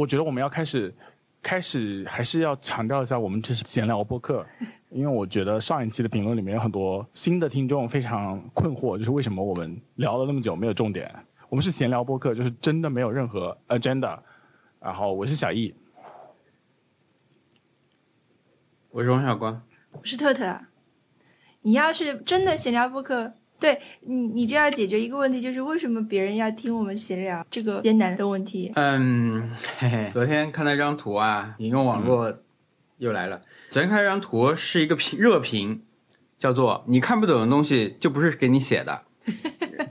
我觉得我们要开始，开始还是要强调一下，我们这是闲聊播客，因为我觉得上一期的评论里面有很多新的听众非常困惑，就是为什么我们聊了那么久没有重点？我们是闲聊播客，就是真的没有任何 agenda。然后我是小易，我是王小光，我是特特。你要是真的闲聊播客，对你，你就要解决一个问题，就是为什么别人要听我们闲聊这个艰难的问题。嗯，嘿嘿，昨天看到一张图啊，引用网络又来了。昨天看一张图，是一个评热评，叫做“你看不懂的东西就不是给你写的 ”。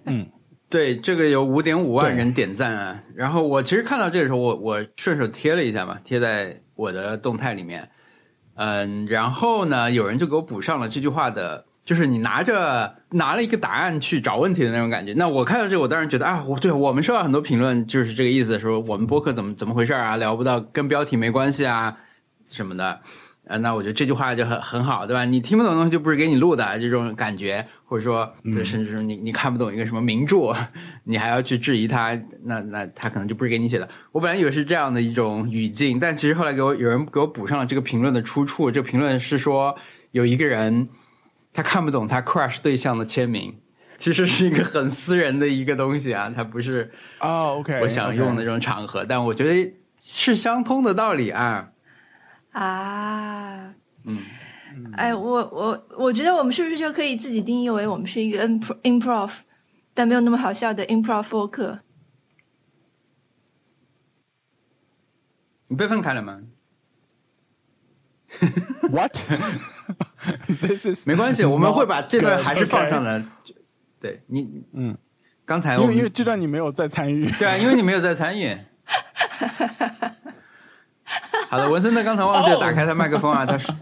嗯，对，这个有五点五万人点赞啊。然后我其实看到这个时候，我我顺手贴了一下嘛，贴在我的动态里面。嗯，然后呢，有人就给我补上了这句话的，就是你拿着拿了一个答案去找问题的那种感觉。那我看到这个，我当然觉得啊，我对我们收到很多评论，就是这个意思，说我们播客怎么怎么回事啊，聊不到跟标题没关系啊什么的。呃，那我觉得这句话就很很好，对吧？你听不懂东西就不是给你录的这种感觉，或者说，这甚至说你你看不懂一个什么名著，你还要去质疑他，那那他可能就不是给你写的。我本来以为是这样的一种语境，但其实后来给我有人给我补上了这个评论的出处。这个评论是说有一个人他看不懂他 crush 对象的签名，其实是一个很私人的一个东西啊，它不是哦，OK，我想用的这种场合，但我觉得是相通的道理啊。啊，嗯，哎，我我我觉得我们是不是就可以自己定义为我们是一个 improv 但没有那么好笑的 improv 播客？你被分开了吗？Is 没关系，我们会把这段还是放上的。对你，嗯，刚才我因为因为这段你没有在参与。对啊，因为你没有在参与。好了，文森特刚才忘记了打开他麦克风啊，他是，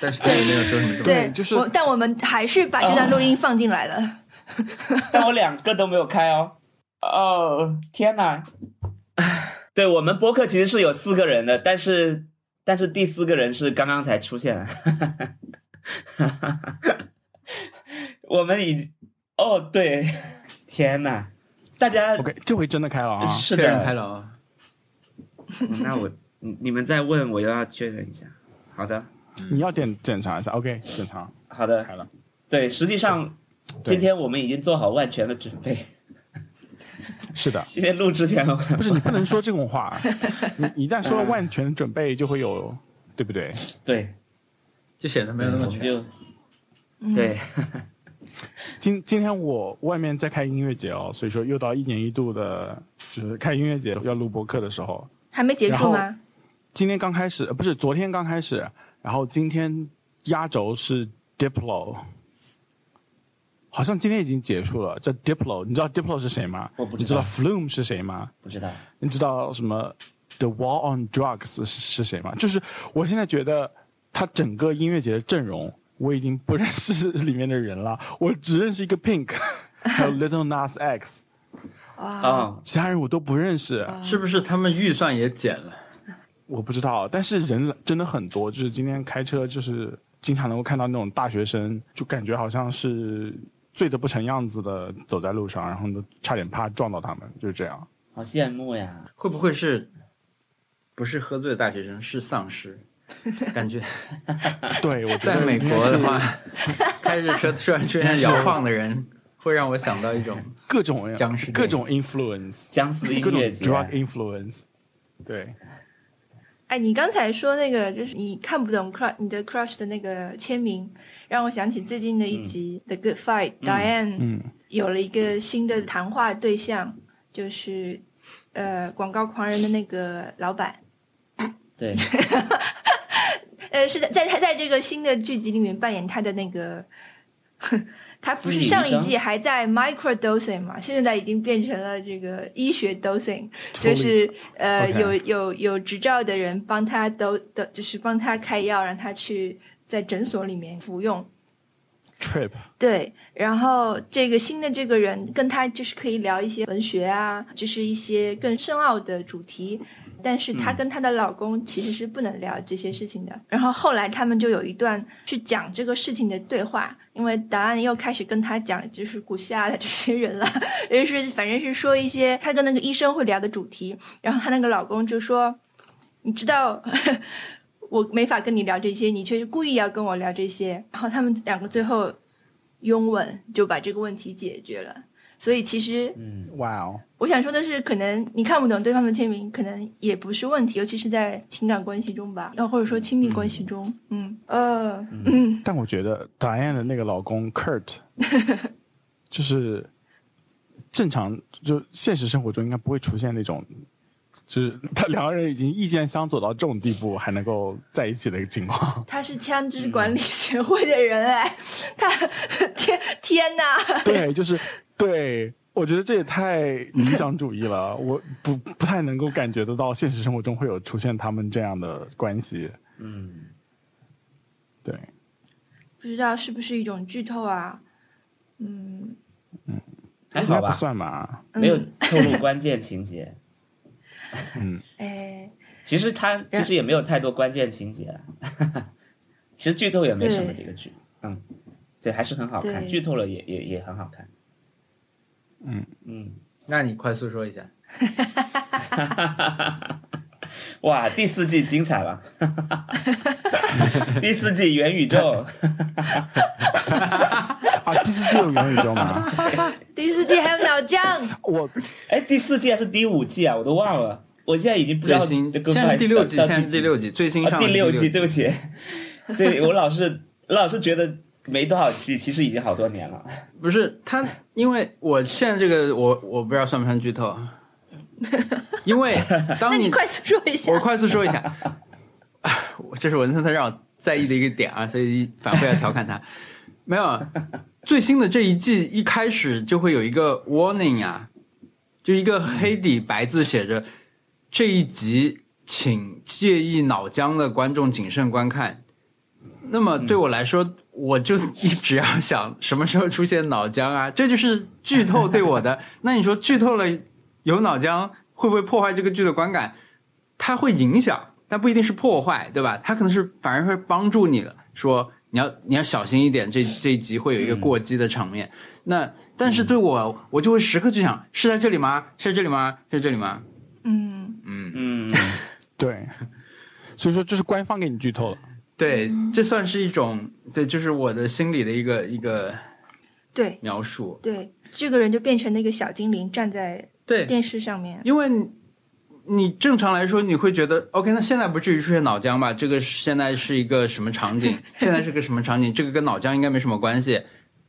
但是他也没有说什么重点。对，就是我，但我们还是把这段录音放进来了。但我两个都没有开哦。哦，天哪！对我们播客其实是有四个人的，但是但是第四个人是刚刚才出现。我们已经哦，对，天哪！大家 OK，这回真的开了啊！是的，开了哦。嗯 那我你你们再问，我又要确认一下。好的，你要点检查一下，OK，检查好的，开了。对，实际上今天我们已经做好万全的准备。是的，今天录之前，不是你不能说这种话，你一旦说了万全准备，就会有，对不对？对，就显得没有那么全。我们就嗯对，今今天我外面在开音乐节哦，所以说又到一年一度的，就是开音乐节要录播客的时候。还没结束吗？今天刚开始，呃不是昨天刚开始，然后今天压轴是 Diplo，好像今天已经结束了。这 Diplo，你知道 Diplo 是谁吗？我不知道你知道 Flume 是谁吗？不知道。你知道什么 The War on Drugs 是是谁吗？就是我现在觉得他整个音乐节的阵容，我已经不认识里面的人了，我只认识一个 Pink，还有 Little Nas X，啊，其他人我都不认识。是不是他们预算也减了？我不知道，但是人真的很多，就是今天开车就是经常能够看到那种大学生，就感觉好像是醉得不成样子的走在路上，然后呢差点怕撞到他们，就是这样。好羡慕呀！会不会是不是喝醉的大学生，是丧尸？感觉 对，我在美国的话，开着车突然出现摇晃的人，会让我想到一种各种僵尸各种 influence，僵尸音各种乐节，drug influence，对。哎，你刚才说那个就是你看不懂 crush 你的 crush 的那个签名，让我想起最近的一集《The Good Fight》，Diane 嗯，有了一个新的谈话对象，就是呃广告狂人的那个老板。对，呃，是在在他在这个新的剧集里面扮演他的那个，他不是上一季还在 micro dosing 嘛，现在已经变成了这个医学 dosing，就是呃有有有执照的人帮他都都就是帮他开药，让他去在诊所里面服用。trip，对，然后这个新的这个人跟他就是可以聊一些文学啊，就是一些更深奥的主题。但是她跟她的老公其实是不能聊这些事情的。然后后来他们就有一段去讲这个事情的对话，因为答案又开始跟她讲就是古希腊的这些人了，也是反正是说一些她跟那个医生会聊的主题。然后她那个老公就说：“你知道。”我没法跟你聊这些，你却故意要跟我聊这些，然后他们两个最后拥吻，就把这个问题解决了。所以其实，嗯，哇哦，我想说的是，可能你看不懂对方的签名，可能也不是问题，尤其是在情感关系中吧，要或者说亲密关系中，嗯，呃，嗯，但我觉得 Diane 的那个老公 Kurt，就是正常，就现实生活中应该不会出现那种。就是他两个人已经意见相左到这种地步，还能够在一起的一个情况。他是枪支管理协会的人哎，他 天天呐！对，就是对，我觉得这也太理想主义了，我不不太能够感觉得到现实生活中会有出现他们这样的关系。嗯，对，不知道是不是一种剧透啊？嗯。嗯，还好吧，不算吧，没有透露关键情节。嗯，哎，其实他其实也没有太多关键情节，其实剧透也没什么。这个剧，嗯，对，还是很好看，剧透了也也也很好看。嗯嗯，那你快速说一下。哇，第四季精彩了！第四季元宇宙。啊，第四季有元宇宙吗？第四季还有脑浆。我，哎，第四季还是第五季啊？我都忘了，我现在已经不知道。现在第六季，现在第六季最新上第六季，对不起，对我老是老是觉得没多少季，其实已经好多年了。不是他，因为我现在这个我我不知道算不算剧透。因为当你快速说一下，我快速说一下，这是文森特让我在意的一个点啊，所以反复要调侃他。没有最新的这一季一开始就会有一个 warning 啊，就一个黑底白字写着这一集请介意脑浆的观众谨慎观看。那么对我来说，我就一直要想什么时候出现脑浆啊，这就是剧透对我的。那你说剧透了？有脑浆会不会破坏这个剧的观感？它会影响，但不一定是破坏，对吧？它可能是反而会帮助你了。说你要你要小心一点，这这一集会有一个过激的场面。那但是对我，我就会时刻去想：是在这里吗？是在这里吗？是在这里吗？嗯嗯嗯，对。所以说，这是官方给你剧透了。对，这算是一种对，就是我的心里的一个一个对描述。对，这个人就变成那个小精灵，站在。对电视上面，因为你正常来说你会觉得，OK，那现在不至于出现脑浆吧？这个现在是一个什么场景？现在是个什么场景？这个跟脑浆应该没什么关系，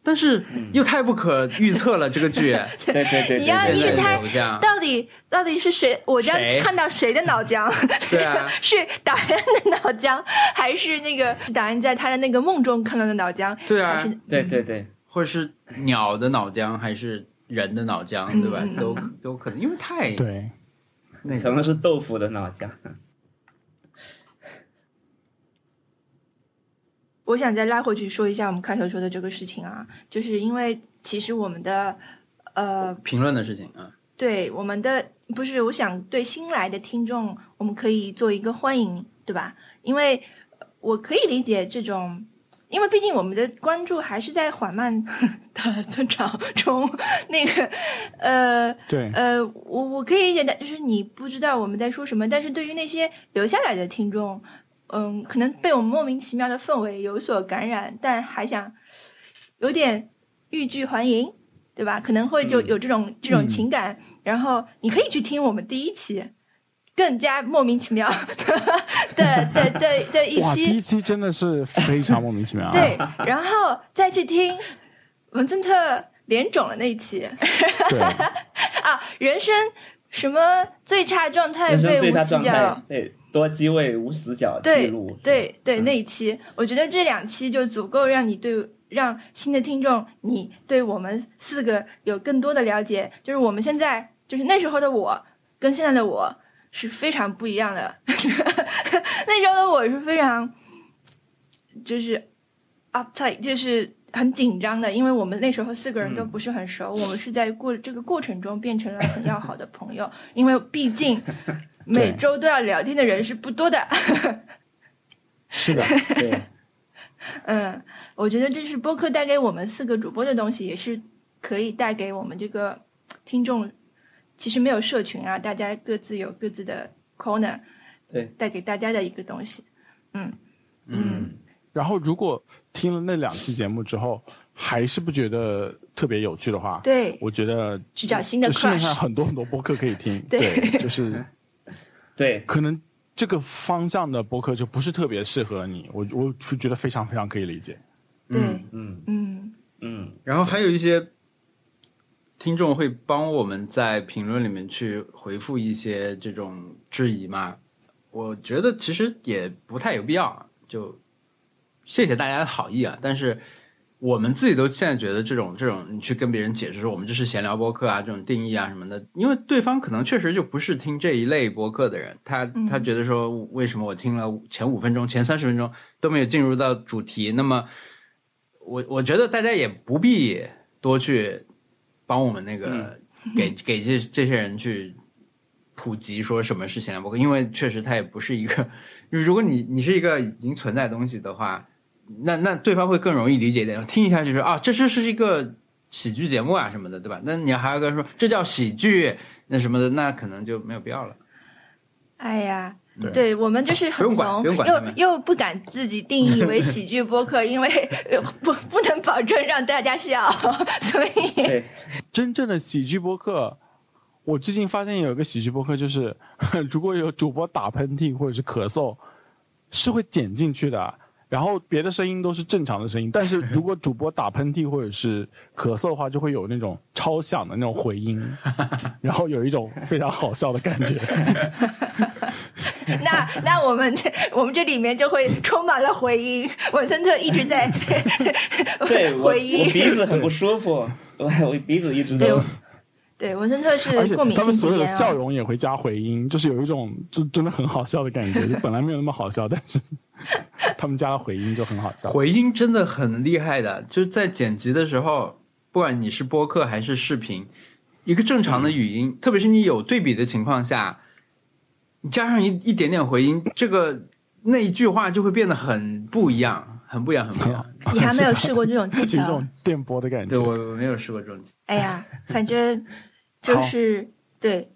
但是又太不可预测了。这个剧，对对对，你要一直猜到底到底是谁？我将看到谁的脑浆？对啊，是达人的脑浆，还是那个达人在他的那个梦中看到的脑浆？对啊，对对对，或者是鸟的脑浆，还是？人的脑浆对吧？都都可能，因为太对，那可能是豆腐的脑浆。我想再拉回去说一下我们开头说的这个事情啊，就是因为其实我们的呃评论的事情啊，对我们的不是，我想对新来的听众，我们可以做一个欢迎，对吧？因为我可以理解这种。因为毕竟我们的关注还是在缓慢的 增长中，那个，呃，对，呃，我我可以理解的，就是你不知道我们在说什么，但是对于那些留下来的听众，嗯，可能被我们莫名其妙的氛围有所感染，但还想有点欲拒还迎，对吧？可能会就有这种这种情感，然后你可以去听我们第一期。更加莫名其妙的的的的一期，第一期真的是非常莫名其妙。对，然后再去听文森特脸肿了那一期。对 啊，人生什么最差状态被无死角，对多机位无死角记录，对对那一期，我觉得这两期就足够让你对让新的听众，你对我们四个有更多的了解。就是我们现在，就是那时候的我跟现在的我。是非常不一样的。那时候的我是非常，就是 uptight，就是很紧张的，因为我们那时候四个人都不是很熟，我们是在过这个过程中变成了很要好的朋友，因为毕竟每周都要聊天的人是不多的。是的，对，嗯，我觉得这是播客带给我们四个主播的东西，也是可以带给我们这个听众。其实没有社群啊，大家各自有各自的 corner，对，带给大家的一个东西。嗯嗯。然后，如果听了那两期节目之后，还是不觉得特别有趣的话，对，我觉得去找新的。市面上很多很多播客可以听，对，就是 对，可能这个方向的播客就不是特别适合你，我我是觉得非常非常可以理解。嗯，嗯嗯嗯。然后还有一些听众会帮我们在评论里面去回复一些这种质疑嘛？我觉得其实也不太有必要，就。谢谢大家的好意啊！但是我们自己都现在觉得这种这种，你去跟别人解释说我们这是闲聊播客啊，这种定义啊什么的，因为对方可能确实就不是听这一类播客的人，他他觉得说为什么我听了前五分钟、前三十分钟都没有进入到主题？那么我我觉得大家也不必多去帮我们那个给给这这些人去普及说什么是闲聊博客，因为确实它也不是一个，如果你你是一个已经存在东西的话。那那对方会更容易理解一点，听一下就是啊，这这是一个喜剧节目啊什么的，对吧？那你还要跟说这叫喜剧那什么的，那可能就没有必要了。哎呀，对我们就是很怂，又又不敢自己定义为喜剧播客，因为不不能保证让大家笑，所以真正的喜剧播客，我最近发现有一个喜剧播客，就是 如果有主播打喷嚏或者是咳嗽，是会剪进去的。然后别的声音都是正常的声音，但是 如果主播打喷嚏或者是咳嗽的话，就会有那种超响的那种回音，然后有一种非常好笑的感觉。那那我们这我们这里面就会充满了回音，文森特一直在对回音，我鼻子很不舒服，我我鼻子一直都。对，文森特是过敏性他们所有的笑容也会加回音，就是有一种就真的很好笑的感觉，就本来没有那么好笑，但是 他们加了回音就很好笑。回音真的很厉害的，就在剪辑的时候，不管你是播客还是视频，一个正常的语音，特别是你有对比的情况下，你加上一一点点回音，这个那一句话就会变得很不一样，很不一样，很不一样。你还没有试过这种技巧？这种电波的感觉，对我没有试过这种。哎呀，反正。就是对，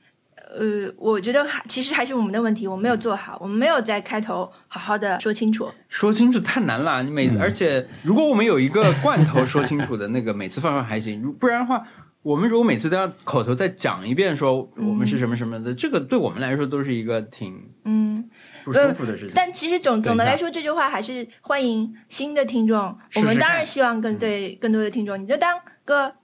呃，我觉得还其实还是我们的问题，我没有做好，我们没有在开头好好的说清楚。说清楚太难了，你每而且如果我们有一个罐头说清楚的那个，每次放放还行，不然的话，我们如果每次都要口头再讲一遍说我们是什么什么的，这个对我们来说都是一个挺嗯不舒服的事情。但其实总总的来说，这句话还是欢迎新的听众。我们当然希望更对更多的听众，你就当个。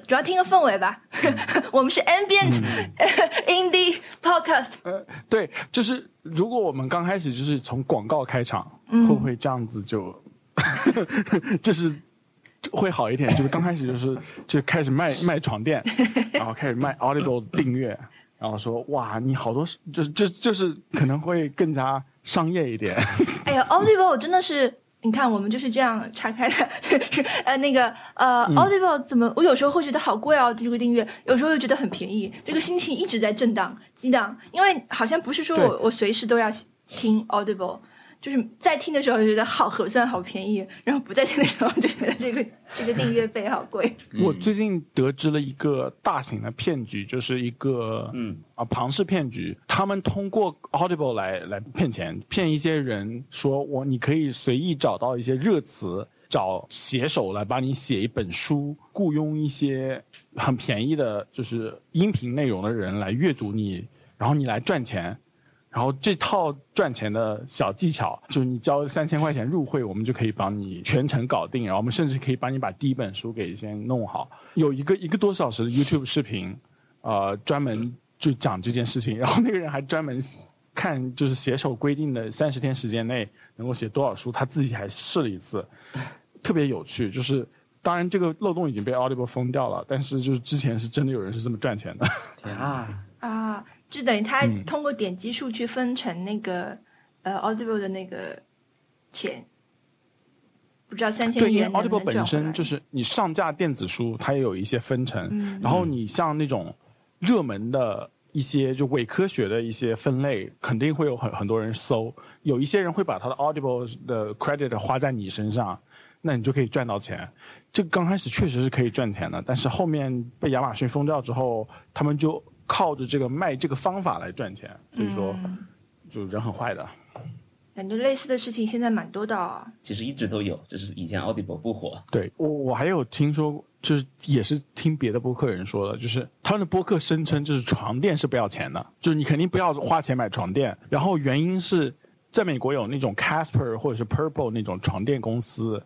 主要听个氛围吧，我们是 ambient indie podcast。呃，对，就是如果我们刚开始就是从广告开场，会不会这样子就，就是会好一点？就是刚开始就是就开始卖卖床垫，然后开始卖 Audible 订阅，然后说哇，你好多就是就就是可能会更加商业一点。哎呀，Audible 真的是。你看，我们就是这样拆开的，是呃那个呃，Audible 怎么？我有时候会觉得好贵哦，这个订阅，有时候又觉得很便宜，这个心情一直在震荡激荡，因为好像不是说我我随时都要听 Audible。就是在听的时候就觉得好合算、好便宜，然后不在听的时候就觉得这个这个订阅费好贵。我最近得知了一个大型的骗局，就是一个嗯啊庞氏骗局，他们通过 Audible 来来骗钱，骗一些人说我你可以随意找到一些热词，找写手来帮你写一本书，雇佣一些很便宜的就是音频内容的人来阅读你，然后你来赚钱。然后这套赚钱的小技巧，就是你交三千块钱入会，我们就可以帮你全程搞定。然后我们甚至可以帮你把第一本书给先弄好。有一个一个多小时的 YouTube 视频，呃，专门就讲这件事情。然后那个人还专门看，就是写手规定的三十天时间内能够写多少书，他自己还试了一次，特别有趣。就是当然这个漏洞已经被 Audible 封掉了，但是就是之前是真的有人是这么赚钱的。啊啊。就等于他通过点击数去分成那个呃 Audible 的那个钱，不知道三千对，因为 Audible 本身就是你上架电子书，它也有一些分成，嗯。然后你像那种热门的一些就伪科学的一些分类，肯定会有很很多人搜，有一些人会把他的 Audible 的 credit 花在你身上，那你就可以赚到钱。这个刚开始确实是可以赚钱的，但是后面被亚马逊封掉之后，他们就靠着这个卖这个方法来赚钱，所以说嗯就人很坏的。感觉类似的事情现在蛮多的啊。其实一直都有，只是以前 Audible 不火。对我，我还有听说，就是也是听别的播客人说的，就是他们的播客声称，就是床垫是不要钱的，就是你肯定不要花钱买床垫。然后原因是在美国有那种 Casper 或者是 Purple 那种床垫公司，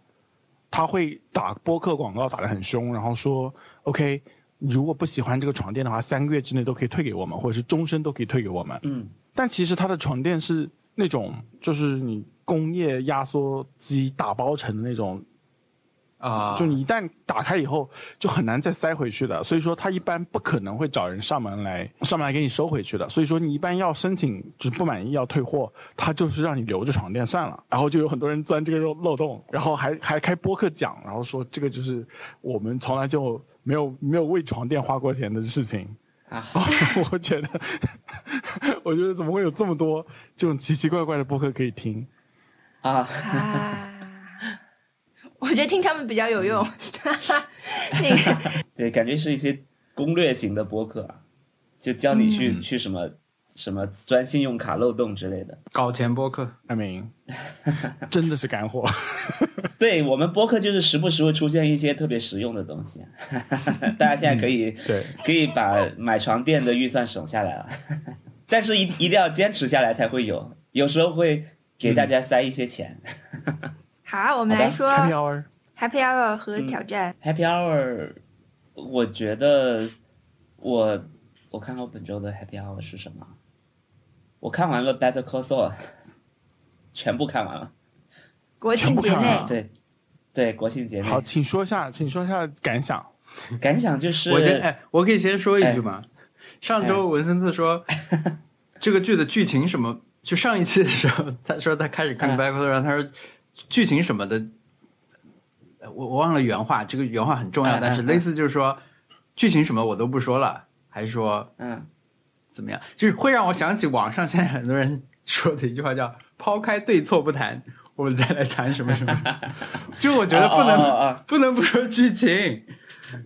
他会打播客广告打得很凶，然后说 OK，如果不喜欢这个床垫的话，三个月之内都可以退给我们，或者是终身都可以退给我们。嗯，但其实它的床垫是那种，就是你工业压缩机打包成的那种啊，就你一旦打开以后，就很难再塞回去的。所以说，它一般不可能会找人上门来上门来给你收回去的。所以说，你一般要申请就是不满意要退货，他就是让你留着床垫算了。然后就有很多人钻这个漏漏洞，然后还还开播客讲，然后说这个就是我们从来就没有没有为床垫花过钱的事情。啊，我觉得，我觉得怎么会有这么多这种奇奇怪怪的播客可以听？啊，啊，我觉得听他们比较有用。那个对，感觉是一些攻略型的播客啊，就教你去、嗯去什么什么钻信用卡漏洞之类的。搞钱播客，I mean，真的是干货。对我们播客就是时不时会出现一些特别实用的东西，大家现在可以、对，可以把买床垫的预算省下来了，但是一一定要坚持下来才会有，有时候会给大家塞一些钱。好，我们来说 Happy Hour。Happy Hour 和挑战。Happy Hour，我觉得我我看看我本周的 Happy Hour 是什么？我看完了 Better Call Saul，全部看完了。国庆节内？对对，国庆节内。好，请说一下，请说一下感想。感想就是，我先哎，我可以先说一句哎吗？上周文森特说这个剧的剧情什么，就上一期的时候，他说他开始看嗯。Back to 然后他说剧情什么的，呃我我忘了原话，这个原话很重要，但是类似就是说剧情什么我都不说了，还是说嗯，怎么样？就是会让我想起网上现在很多人说的一句话叫“抛开对错不谈，我们再来谈什么什么”，就我觉得不能、哦哦哦哦。不能不说剧情，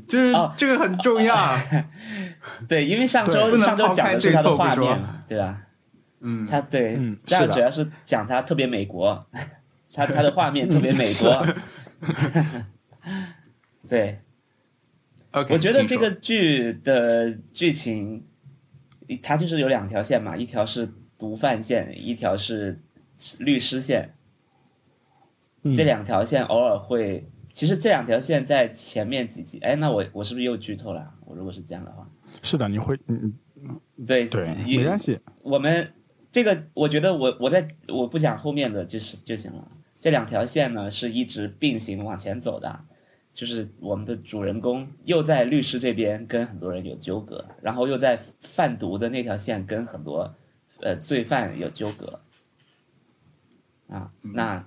就是哦。这个很重要。对，因为上周上周讲的是他的画面嘛，对吧？嗯，他对，嗯这样主要是讲他特别美国，他他的画面特别美国。对。我觉得这个剧的剧情，它就是有两条线嘛，一条是毒贩线，一条是律师线。嗯这两条线偶尔会，其实这两条线在前面几集，哎，那我我是不是又剧透了？我如果是这样的话，是的，你会，嗯，对对，也没关系。我们这个，我觉得我我在我不讲后面的就是就行了。这两条线呢是一直并行往前走的，就是我们的主人公又在律师这边跟很多人有纠葛，然后又在贩毒的那条线跟很多呃罪犯有纠葛。啊，那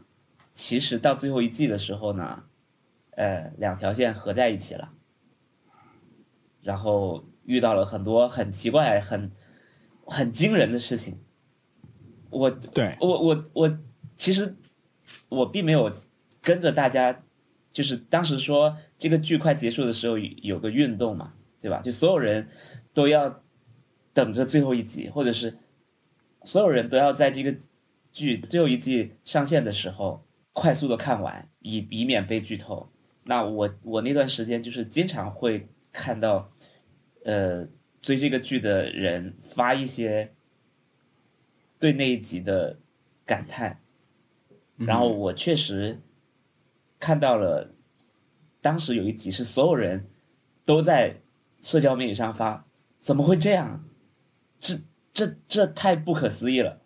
其实到最后一季的时候呢，呃，两条线合在一起了，然后遇到了很多很奇怪、很很惊人的事情。我对，我我我，其实我并没有跟着大家，就是当时说这个剧快结束的时候有个运动嘛，对吧？就所有人都要等着最后一集，或者是所有人都要在这个剧最后一季上线的时候快速的看完，以以免被剧透。那我我那段时间就是经常会看到，呃，追这个剧的人发一些对那一集的感叹，然后我确实看到了，当时有一集是所有人都在社交媒体上发，怎么会这样？这这这太不可思议了！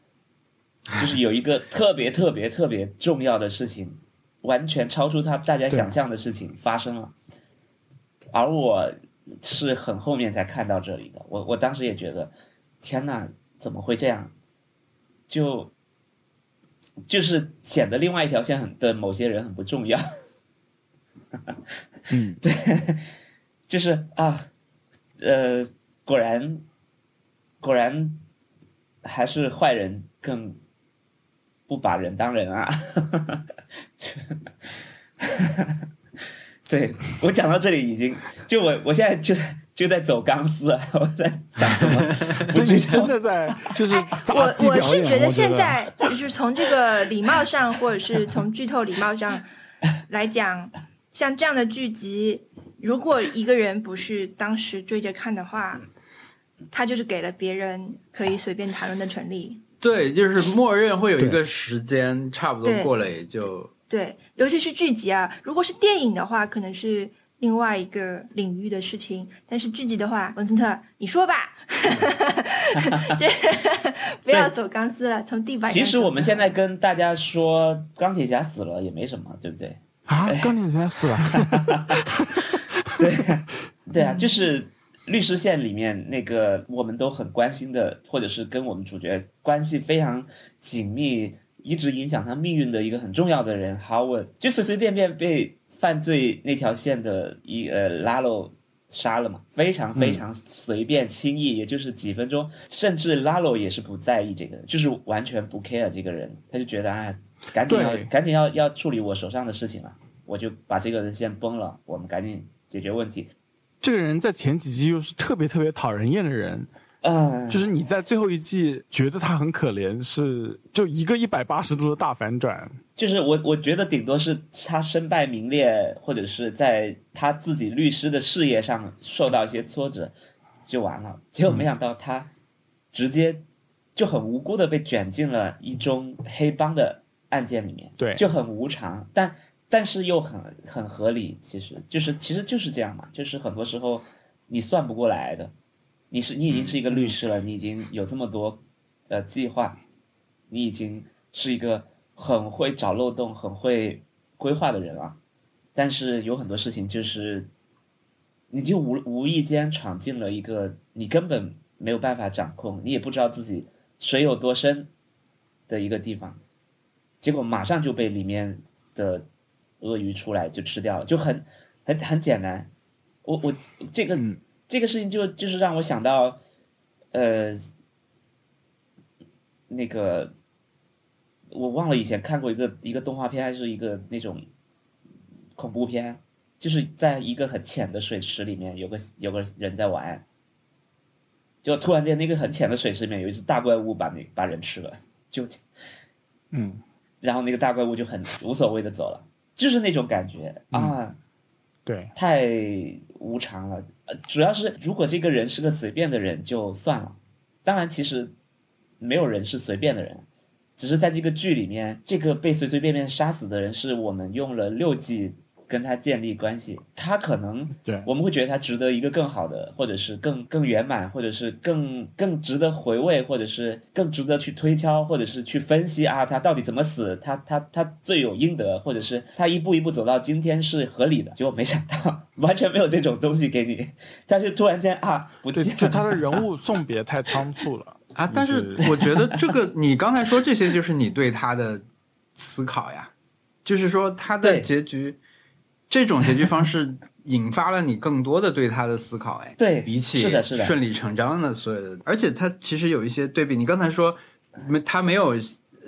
就是有一个 特别特别特别重要的事情，完全超出他大家想象的事情发生了，而我是很后面才看到这里的。我我当时也觉得，天呐，怎么会这样？就就是显得另外一条线很的某些人很不重要。嗯，对，就是啊，呃，果然，果然还是坏人更不把人当人啊。对我讲到这里已经，就我我现在就在就在走钢丝，我在想怎么 不对，剧你真。的在 就是我我是觉得我现在就是从这个礼貌上，或者是从剧透礼貌上来讲，像这样的剧集，如果一个人不是当时追着看的话，他就是给了别人可以随便谈论的权利。对，就是默认会有一对个时间，差不多对过了也就对，尤其是剧集啊，如果是电影的话，可能是另外一个领域的事情。但是剧集的话，文森特，你说吧，这 不要走钢丝了，从地板上其实我们现在跟大家说钢铁侠死了也没什么，对不对？啊，钢铁侠死了，对对啊，就是律师线里面那个我们都很关心的，或者是跟我们主角关系非常紧密，一直影响他命运的一个很重要的人 Howard，就随随便便被犯罪那条线的一呃拉喽杀了嘛，非常非常随便轻易，也就是几分钟，甚至拉喽也是不在意这个，就是完全不 care 这个人，他就觉得啊，赶紧要赶紧要要处理我手上的事情了，我就把这个人先崩了，我们赶紧解决问题。这个人在前几集又是特别特别讨人厌的人，嗯，就是你在最后一季觉得他很可怜，是就一个一百八十度的大反转。就是我我觉得顶多是他身败名裂，或者是在他自己律师的事业上受到一些挫折，就完了。结果没想到他直接就很无辜的被卷进了一宗黑帮的案件里面，对就很无常，但但是又很很合理。其实就是其实就是这样嘛，就是很多时候你算不过来的。你是你已经是一个律师了，你已经有这么多呃计划，你已经是一个很会找漏洞、很会规划的人了。但是有很多事情就是，你就无无意间闯进了一个你根本没有办法掌控，你也不知道自己水有多深的一个地方，结果马上就被里面的鳄鱼出来就吃掉了，就很很很简单。我我这个、嗯这个事情就就是让我想到，呃，那个我忘了以前看过一个一个动画片，还是一个那种恐怖片，就是在一个很浅的水池里面，有个有个人在玩，就突然间那个很浅的水池里面有一只大怪物把那把人吃了，就嗯，然后那个大怪物就很无所谓的走了，就是那种感觉啊。对，太无常了。主要是如果这个人是个随便的人就算了，当然其实没有人是随便的人，只是在这个剧里面，这个被随随便便杀死的人是我们用了六季跟他建立关系，他可能对我们会觉得他值得一个更好的，或者是更更圆满，或者是更更值得回味，或者是更值得去推敲，或者是去分析啊，他到底怎么死，他他他罪有应得，或者是他一步一步走到今天是合理的。结果没想到 完全没有这种东西给你，但是突然间啊不对，见了。就他的人物 送别太仓促了 啊，但是我觉得这个你刚才说这些就是你对他的思考呀，就是说他的结局，这种结局方式引发了你更多的对他的思考，哎，对比起是的是的顺理成章的所有的，而且他其实有一些对比，你刚才说没他没有。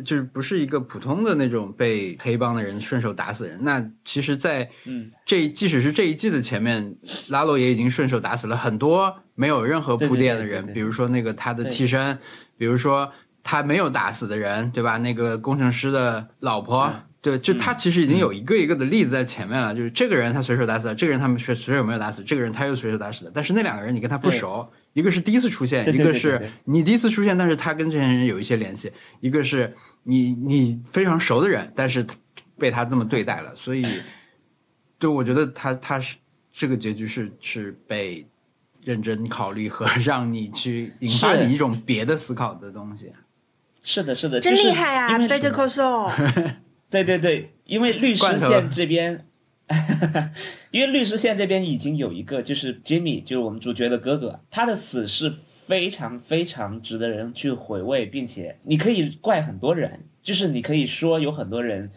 就是不是一个普通的那种被黑帮的人顺手打死人，那其实，在嗯这即使是这一季的前面，拉洛也已经顺手打死了很多没有任何铺垫的人，对对对对对比如说那个他的替身，比如说他没有打死的人，对吧？那个工程师的老婆，嗯对，就他其实已经有一个一个的例子在前面了，就是这个人他随手打死了，这个人他们随随手没有打死，这个人他又随手打死了，但是那两个人你跟他不熟，一个是第一次出现，对对对对一个是你第一次出现，但是他跟这些人有一些联系，一个是你你非常熟的人，但是被他这么对待了，所以，对我觉得他他是这个结局是是被认真考虑和 让你去引发是你一种别的思考的东西。是的，是的，真厉害啊因为什，Better 么 Call Saul。对对对，因为律师线这边，因为律师线这边已经有一个，就是 Jimmy，就是我们主角的哥哥，他的死是非常非常值得人去回味，并且你可以怪很多人，就是你可以说有很多人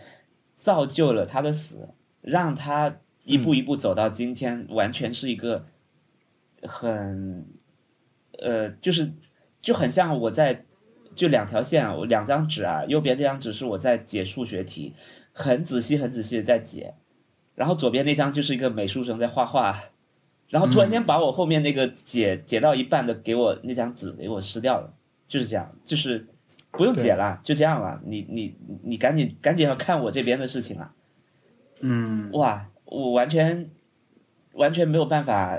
造就了他的死，让他一步一步走到今天，完全是一个很呃，就是就很像我在就两条线啊，我两张纸啊，右边这张纸是我在解数学题，很仔细很仔细的在解，然后左边那张就是一个美术生在画画。然后突然间把我后面那个解解到一半的给我那张纸给我撕掉了，就是这样，就是不用解了，就这样了。你你你赶紧赶紧要看我这边的事情了。嗯，哇，我完全完全没有办法，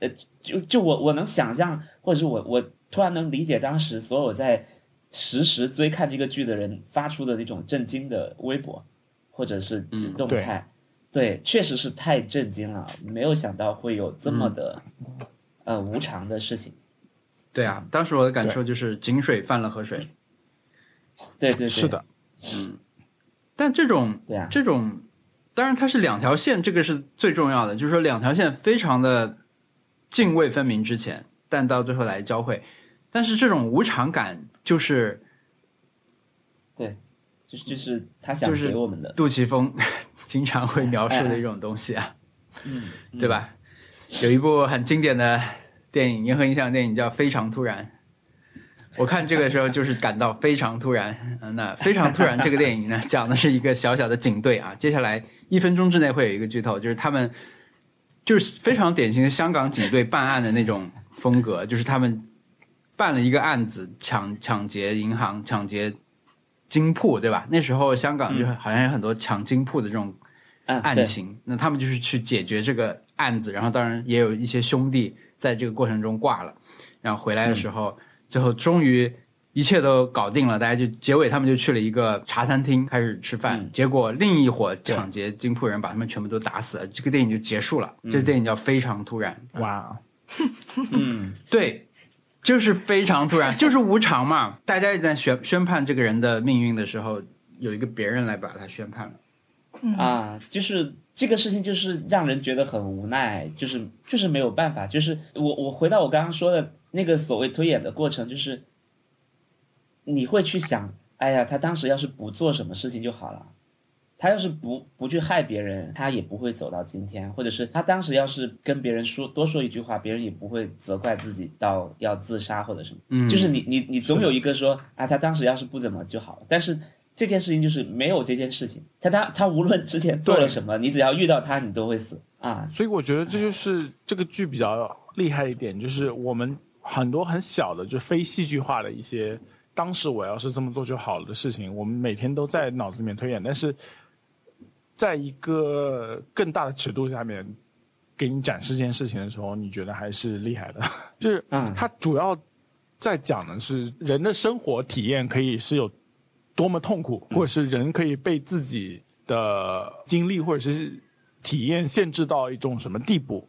呃，就就我我能想象，或者是我我突然能理解当时所有在实时追看这个剧的人发出的那种震惊的微博，或者是动态。对，确实是太震惊了，没有想到会有这么的，呃，无常的事情。对啊，当时我的感受就是井水犯了河水。对对对，是的，嗯。但这种，对啊，这种，当然它是两条线，这个是最重要的，就是说两条线非常的泾渭分明之前，但到最后来交汇。但是这种无常感，就是，对，就是就是他想给我们的杜琪峰。经常会描述的一种东西啊，嗯，对吧？有一部很经典的电影，银河印象电影叫《非常突然》。我看这个时候就是感到非常突然。嗯，那非常突然这个电影呢，讲的是一个小小的警队啊。接下来一分钟之内会有一个剧透，就是他们就是非常典型的香港警队办案的那种风格，就是他们办了一个案子，抢抢劫银行，抢劫。金铺对吧？那时候香港就好像有很多抢金铺的这种案情，那他们就是去解决这个案子，然后当然也有一些兄弟在这个过程中挂了，然后回来的时候，最后终于一切都搞定了，大家就结尾他们就去了一个茶餐厅开始吃饭，结果另一伙抢劫金铺人把他们全部都打死了，这个电影就结束了。这电影叫《非常突然》，哇，嗯，对。就是非常突然，就是无常嘛。大家一旦宣宣判这个人的命运的时候，有一个别人来把他宣判了。啊，就是这个事情，就是让人觉得很无奈，就是就是没有办法。就是我我回到我刚刚说的那个所谓推演的过程，就是你会去想，哎呀，他当时要是不做什么事情就好了。他要是不不去害别人，他也不会走到今天；或者是他当时要是跟别人说多说一句话，别人也不会责怪自己到要自杀或者什么。嗯，就是你你你总有一个说啊，他当时要是不怎么就好了。但是这件事情就是没有这件事情，他他他无论之前做了什么，你只要遇到他，你都会死啊。所以我觉得这就是这个剧比较厉害一点，就是我们很多很小的就非戏剧化的一些，当时我要是这么做就好了的事情，我们每天都在脑子里面推演，但是。在一个更大的尺度下面给你展示这件事情的时候，你觉得还是厉害的。就是，嗯，它主要在讲的是人的生活体验可以是有多么痛苦，或者是人可以被自己的经历或者是体验限制到一种什么地步，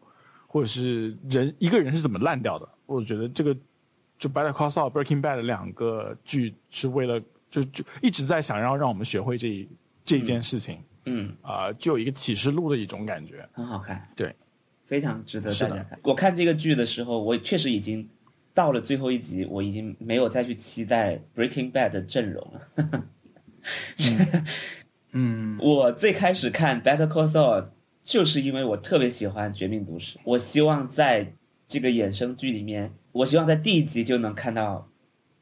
或者是人一个人是怎么烂掉的。我觉得这个就《Better Call Saul》《Breaking Bad》两个剧是为了就就一直在想要让我们学会这一这件事情。嗯啊，就有一个启示录的一种感觉，很好看，对，非常值得大家看。我看这个剧的时候，我确实已经到了最后一集，我已经没有再去期待 Breaking Bad 的阵容了。嗯，我最开始看 Better Call Saul 就是因为我特别喜欢《绝命毒师》，我希望在这个衍生剧里面，我希望在第一集就能看到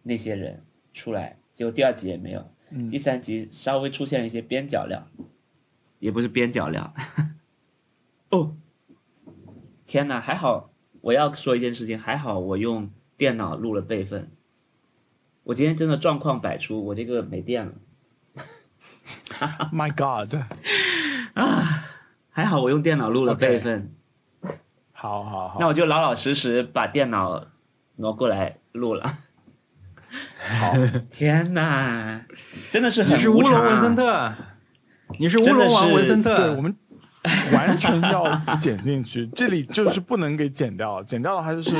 那些人出来，结果第二集也没有，第三集稍微出现了一些边角料。也不是边角料，哦，天哪！还好，我要说一件事情，还好我用电脑录了备份。我今天真的状况百出，我这个没电了。My God！啊，还好我用电脑录了备份。好好好，那我就老老实实把电脑挪过来录了。好，天哪，真的是很是乌龙文森特。你是乌龙王文森特，对我们完全要剪进去，这里就是不能给剪掉，剪掉的话就是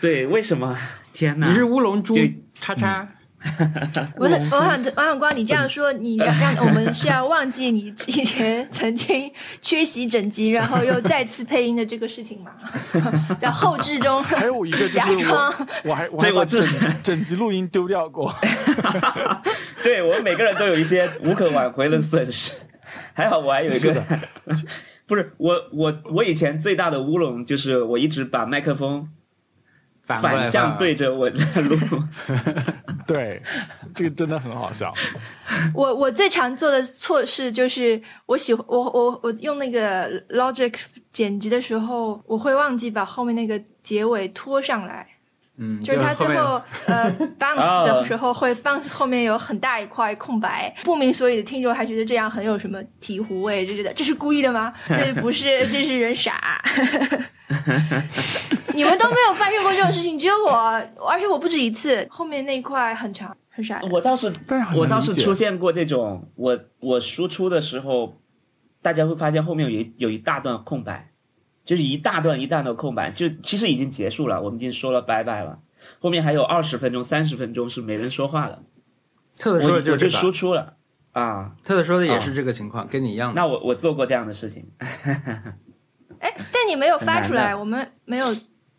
对，为什么？天哪！你是乌龙猪叉叉。我很，我很我很光，你这样说，你让让我们是要忘记你以前 曾经缺席整集，然后又再次配音的这个事情吗？在后置中还有一个就是我，我还我还把整整集录音丢掉过。对我们每个人都有一些无可挽回的损失。还好我还有一个，不是我我我以前最大的乌龙就是我一直把麦克风反向对着我在录。对，这个真的很好笑。我我最常做的错事就是我喜欢我我我用那个 Logic 剪辑的时候，我会忘记把后面那个结尾拖上来。嗯，就是他最后 呃 bounce 的时候会 bounce 后面有很大一块空白，不明所以的听众还觉得这样很有什么醍醐味，就觉得这是故意的吗？这不是，这是人傻。你们都没有发生过这种事情，只有我，而且我不止一次。后面那一块很长，很傻。我倒是，我倒是出现过这种，我我输出的时候，大家会发现后面有一有一大段空白。就是一大段一大段空白，就其实已经结束了，我们已经说了拜拜了。后面还有二十分钟、三十分钟是没人说话的。特特说的就输出了啊，特特说的也是这个情况，跟你一样。那我我做过这样的事情。哎，但你没有发出来，我们没有。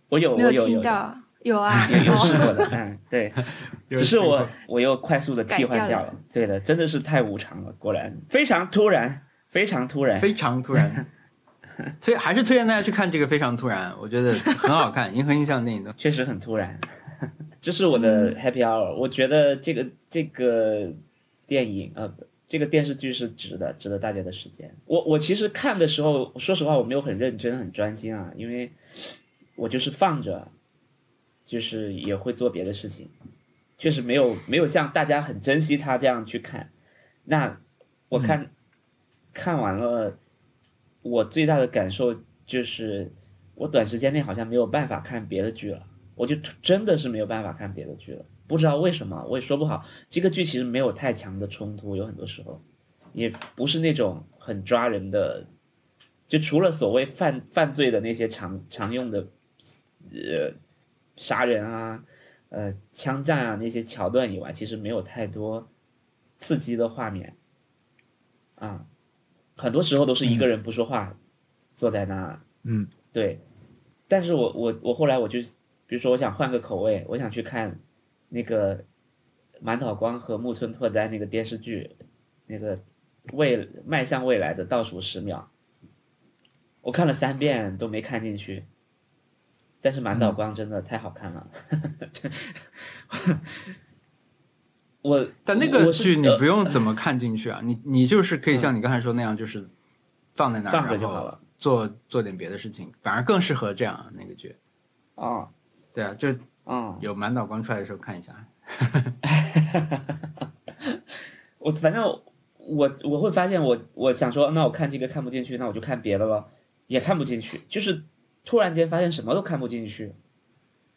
我有，没有听到，有啊，有试过的。嗯，对，只是我我又快速的替换掉了。对的，真的是太无常了，果然非常突然，非常突然，非常突然。推还是推荐大家去看这个《非常突然》，我觉得很好看，《银河印象》电影的确实很突然。这是我的 Happy Hour，我觉得这个这个电影呃，这个电视剧是值得值得大家的时间。我我其实看的时候，说实话我没有很认真很专心啊，因为我就是放着，就是也会做别的事情，确实没有没有像大家很珍惜它这样去看。那我看看完了。我最大的感受就是，我短时间内好像没有办法看别的剧了，我就真的是没有办法看别的剧了，不知道为什么，我也说不好。这个剧其实没有太强的冲突，有很多时候，也不是那种很抓人的，就除了所谓犯犯罪的那些常常用的，呃，杀人啊，呃，枪战啊那些桥段以外，其实没有太多刺激的画面，啊。很多时候都是一个人不说话，坐在那。嗯，对。但是我我我后来我就，比如说我想换个口味，我想去看那个满岛光和木村拓哉那个电视剧，那个未迈向未来的倒数十秒。我看了三遍都没看进去，但是满岛光真的太好看了。我但那个剧你不用怎么看进去啊，你你就是可以像你刚才说那样，就是放在那放着就好了，做做点别的事情，反而更适合这样那个剧。啊，对啊，就嗯，有满脑光出来的时候看一下。我反正我我会发现我我想说，那我看这个看不进去，那我就看别的了，也看不进去，就是突然间发现什么都看不进去，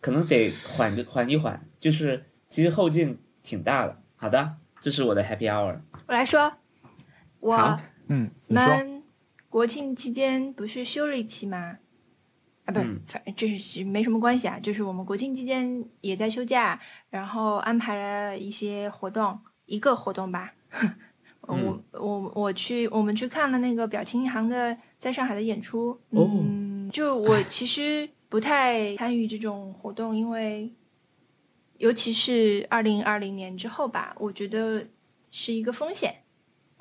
可能得缓个缓一缓，就是其实后劲。挺大的，好的，这是我的 Happy Hour。我来说，我嗯，们国庆期间不是休了一期吗？啊，不是，反正这是没什么关系啊，就是我们国庆期间也在休假，然后安排了一些活动，一个活动吧。我我我去，我们去看了那个表情银行的在上海的演出。嗯，就我其实不太参与这种活动，因为。尤其是二零二零年之后吧，我觉得是一个风险。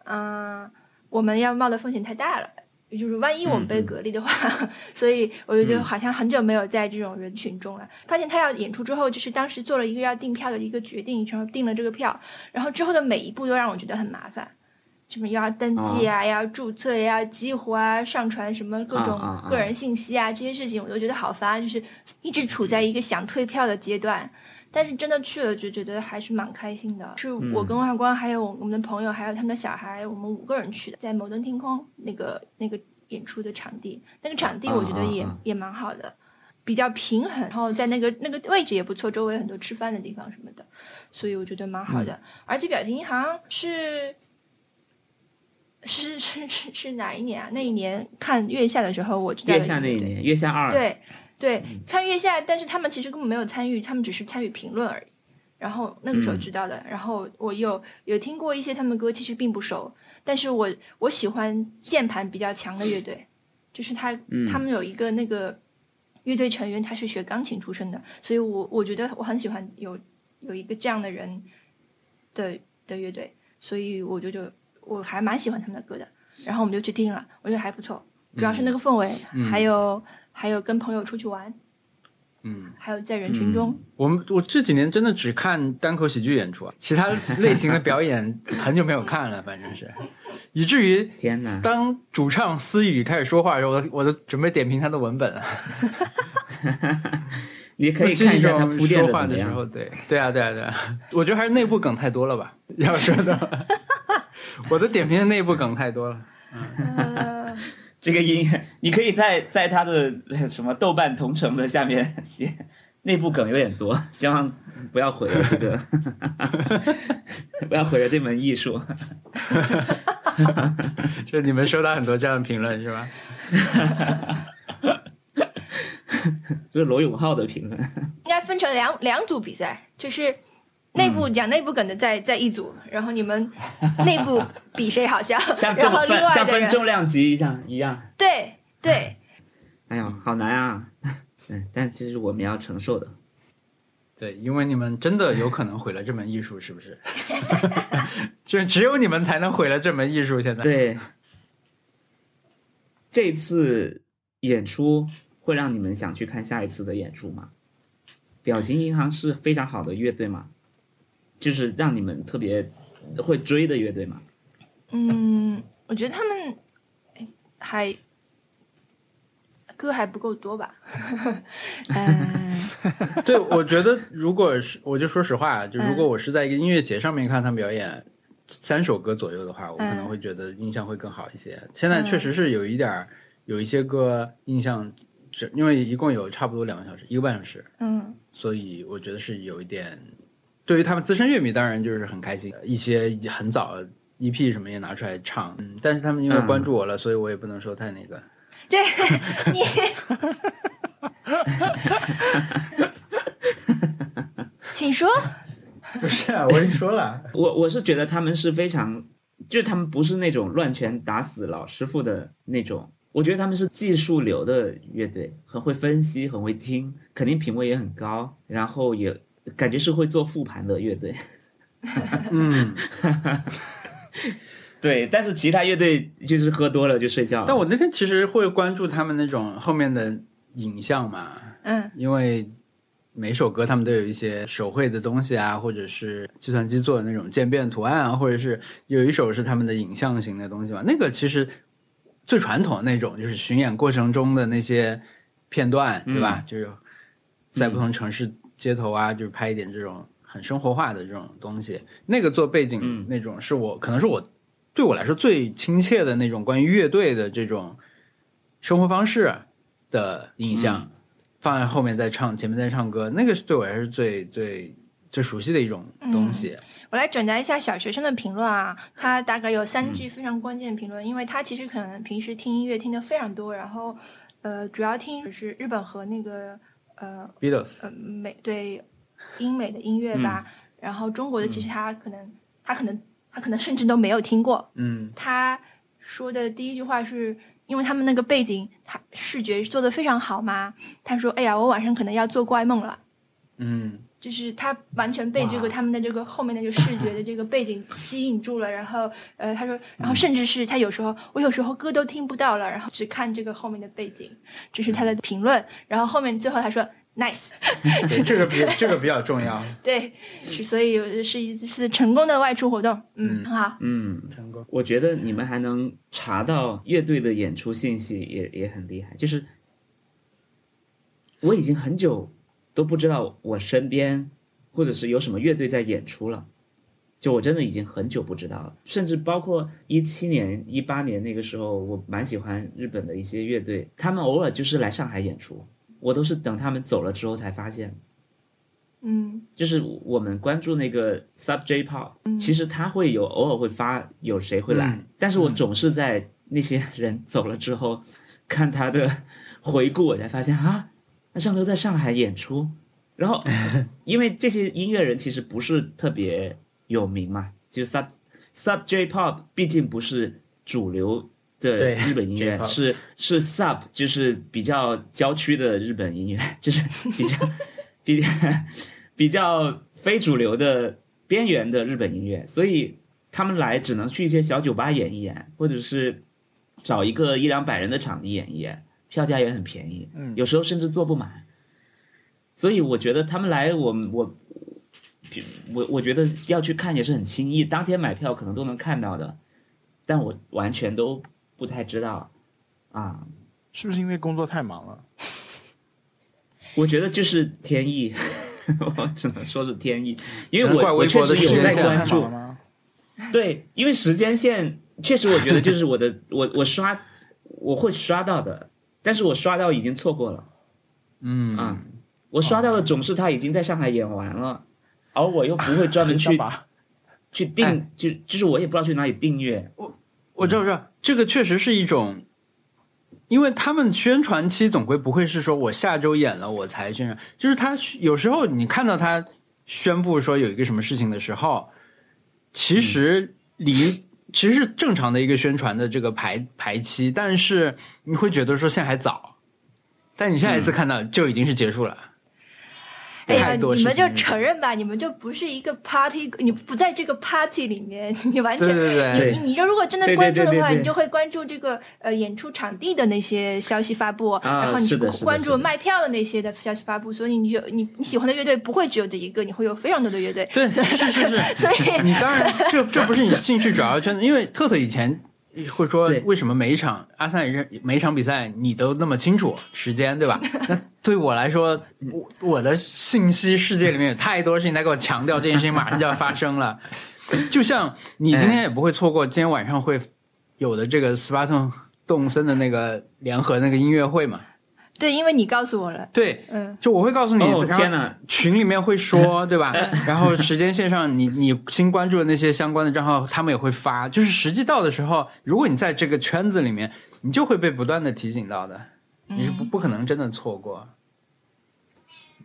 嗯，我们要冒的风险太大了，就是万一我们被隔离的话，所以我就觉得好像很久没有在这种人群中了。发现他要演出之后，就是当时做了一个要订票的一个决定，然后订了这个票，然后之后的每一步都让我觉得很麻烦，什么要登记啊，要注册呀，要激活啊，上传什么各种个人信息啊，这些事情我都觉得好烦，就是一直处在一个想退票的阶段。但是真的去了，就觉得还是蛮开心的。是我跟外光，还有我们的朋友，还有他们的小孩，我们五个人去的，在摩登天空那个那个演出的场地。那个场地我觉得也也蛮好的，比较平衡，然后在那个那个位置也不错，周围很多吃饭的地方什么的，所以我觉得蛮好的。而且表情银行是是是是是哪一年啊？那一年看月下的时候，我知道月下那一年，月下二对。对，看月下，但是他们其实根本没有参与，他们只是参与评论而已。然后那个时候知道的，然后我有有听过一些他们歌，其实并不熟。但是我我喜欢键盘比较强的乐队，就是他他们有一个那个乐队成员，他是学钢琴出身的，所以我我觉得我很喜欢有有一个这样的人的的乐队，所以我就就我还蛮喜欢他们的歌的。然后我们就去听了，我觉得还不错，主要是那个氛围，还有还有跟朋友出去玩，嗯，还有在人群中。我们我这几年真的只看单口喜剧演出啊，其他类型的表演 很久没有看了，反正是，以至于天哪，当主唱思雨开始说话的时候，我都我都准备点评他的文本了。你可以看一下他铺垫说话的时候，对对啊对啊对啊，我觉得还是内部梗太多了吧？要说的，我的点评的内部梗太多了。呃，这个音乐，你可以在在他的 什么豆瓣同城的下面写内部梗有点多，希望不要毁了这个，不要毁了这门艺术。就你们收到很多这样的评论是吧？这是罗永浩的评论，应该分成两两组比赛，就是内部讲内部梗的在在一组，然后你们内部比谁好笑，像然后重分像另外像分重量级一样一样。对对，哎呦，好难啊！嗯，但这是我们要承受的。对，因为你们真的有可能毁了这门艺术，是不是？就只有你们才能毁了这门艺术。现在，对，这次演出会让你们想去看下一次的演出吗？表情银行是非常好的乐队吗？就是让你们特别会追的乐队吗？嗯，我觉得他们哎还歌还不够多吧，嗯，对，我觉得如果是，我就说实话，就如果我是在一个音乐节上面看他们表演三首歌左右的话，我可能会觉得印象会更好一些。现在确实是有一点儿，有一些歌印象，只因为一共有差不多两个小时，一个半小时，嗯。所以我觉得是有一点，对于他们资深乐迷当然就是很开心，一些很早 EP 什么也拿出来唱，嗯，但是他们因为关注我了，所以我也不能说太那个。对你 请说，不是啊，我已经说了，我我是觉得他们是非常，就是他们不是那种乱拳打死老师傅的那种，我觉得他们是技术流的乐队，很会分析，很会听，肯定品味也很高，然后也感觉是会做复盘的乐队。嗯，对，但是其他乐队就是喝多了就睡觉了。但我那天其实会关注他们那种后面的影像嘛，嗯因为每首歌他们都有一些手绘的东西啊，或者是计算机做的那种渐变图案啊，或者是有一首是他们的影像型的东西嘛。那个其实最传统的那种，就是巡演过程中的那些片段，对吧？就是在不同城市街头啊，就是拍一点这种很生活化的这种东西。那个做背景嗯那种，是我可能是我对我来说最亲切的那种关于乐队的这种生活方式的印象。放在后面再唱，前面再唱歌，那个是对我来说是最最最熟悉的一种东西。我来转达一下小学生的评论啊，他大概有三句非常关键的评论，因为他其实可能平时听音乐听的非常多，然后呃，主要听是日本和那个呃 Beatles，呃美对英美的音乐吧，然后中国的其实他可能、他可能他可能甚至都没有听过。嗯他说的第一句话是因为他们那个背景，他视觉做的非常好嘛，他说：“哎呀，我晚上可能要做怪梦了。”嗯就是他完全被这个他们的这个后面的这个视觉的这个背景吸引住了，然后呃，他说，然后甚至是他有时候我有时候歌都听不到了，然后只看这个后面的背景，这是他的评论。然后后面最后他说 nice，对，这个比这个比较重要。对，是所以是一次成功的外出活动，嗯，嗯很好，嗯，成功。我觉得你们还能查到乐队的演出信息也，也很厉害。就是我已经很久都不知道我身边或者是有什么乐队在演出了，就我真的已经很久不知道了。甚至包括一七年、一八年那个时候，我蛮喜欢日本的一些乐队，他们偶尔就是来上海演出，我都是等他们走了之后才发现。嗯就是我们关注那个 Sub J Pop，、其实他会有偶尔会发有谁会来，嗯但是我总是在那些人走了之后，看他的回顾，我才发现啊，那上周在上海演出，然后 因为这些音乐人其实不是特别有名嘛，就 Sub Sub J Pop 毕竟不是主流。的日本音乐是是 sub，就是比较郊区的日本音乐，就是比较 比比较非主流的边缘的日本音乐，所以他们来只能去一些小酒吧演一演，或者是找一个一两百人的场地演一演，票价也很便宜，嗯有时候甚至坐不满。所以我觉得他们来，我我我我觉得要去看也是很轻易，当天买票可能都能看到的，但我完全都不太知道啊。是不是因为工作太忙了？我觉得就是天意，我只能说是天意，因为我确实有在时间线关注？对，因为时间线确实我觉得就是我的我我刷我会刷到的，但是我刷到已经错过了。嗯。啊，我刷到的总是他已经在上海演完了，而我又不会专门 去去订，哎。就就是我也不知道去哪里订阅，我知道，知道，这个确实是一种，因为他们宣传期总归不会是说我下周演了我才宣传，就是他有时候你看到他宣布说有一个什么事情的时候，其实离、其实是正常的一个宣传的这个排排期，但是你会觉得说现在还早，但你下一次看到就已经是结束了。哎呀，你们就承认吧，你们就不是一个 party，你不在这个 party 里面，你完全对对对对你你就如果真的关注的话，对对对你就会关注这个呃演出场地的那些消息发布，啊然后你关注卖票的那些的消息发布，所以你就你你喜欢的乐队不会只有这一个，你会有非常多的乐队。对，是是是，所以你当然这这不是你兴趣主要圈子，因为特特以前会说为什么每一场阿森纳每一场比赛你都那么清楚时间，对吧？那对我来说，我我的信息世界里面有太多事情在给我强调这件事情马上就要发生了，就像你今天也不会错过今天晚上会有的这个斯巴顿动森的那个联合那个音乐会嘛？对，因为你告诉我了，对，嗯，就我会告诉你，哦然后天哪群里面会说，对吧？然后时间线上你你新关注的那些相关的账号，他们也会发。就是实际到的时候，如果你在这个圈子里面，你就会被不断的提醒到的，你是不不可能真的错过。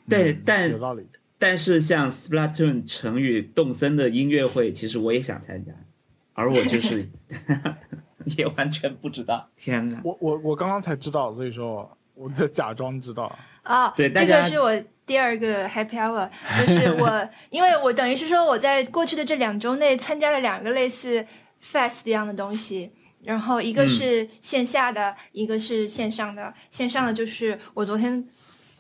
对，但有道理。但是像 Splatoon 成语动森的音乐会，其实我也想参加，而我就是 也完全不知道。天哪！我我我刚刚才知道，所以说我在假装知道。啊，这对这个是我第二个 happy hour，就是我，因为我等于是说我在过去的这两周内参加了两个类似 fest 一样的东西，然后一个是线下的，一个是线上的。线上的就是我昨天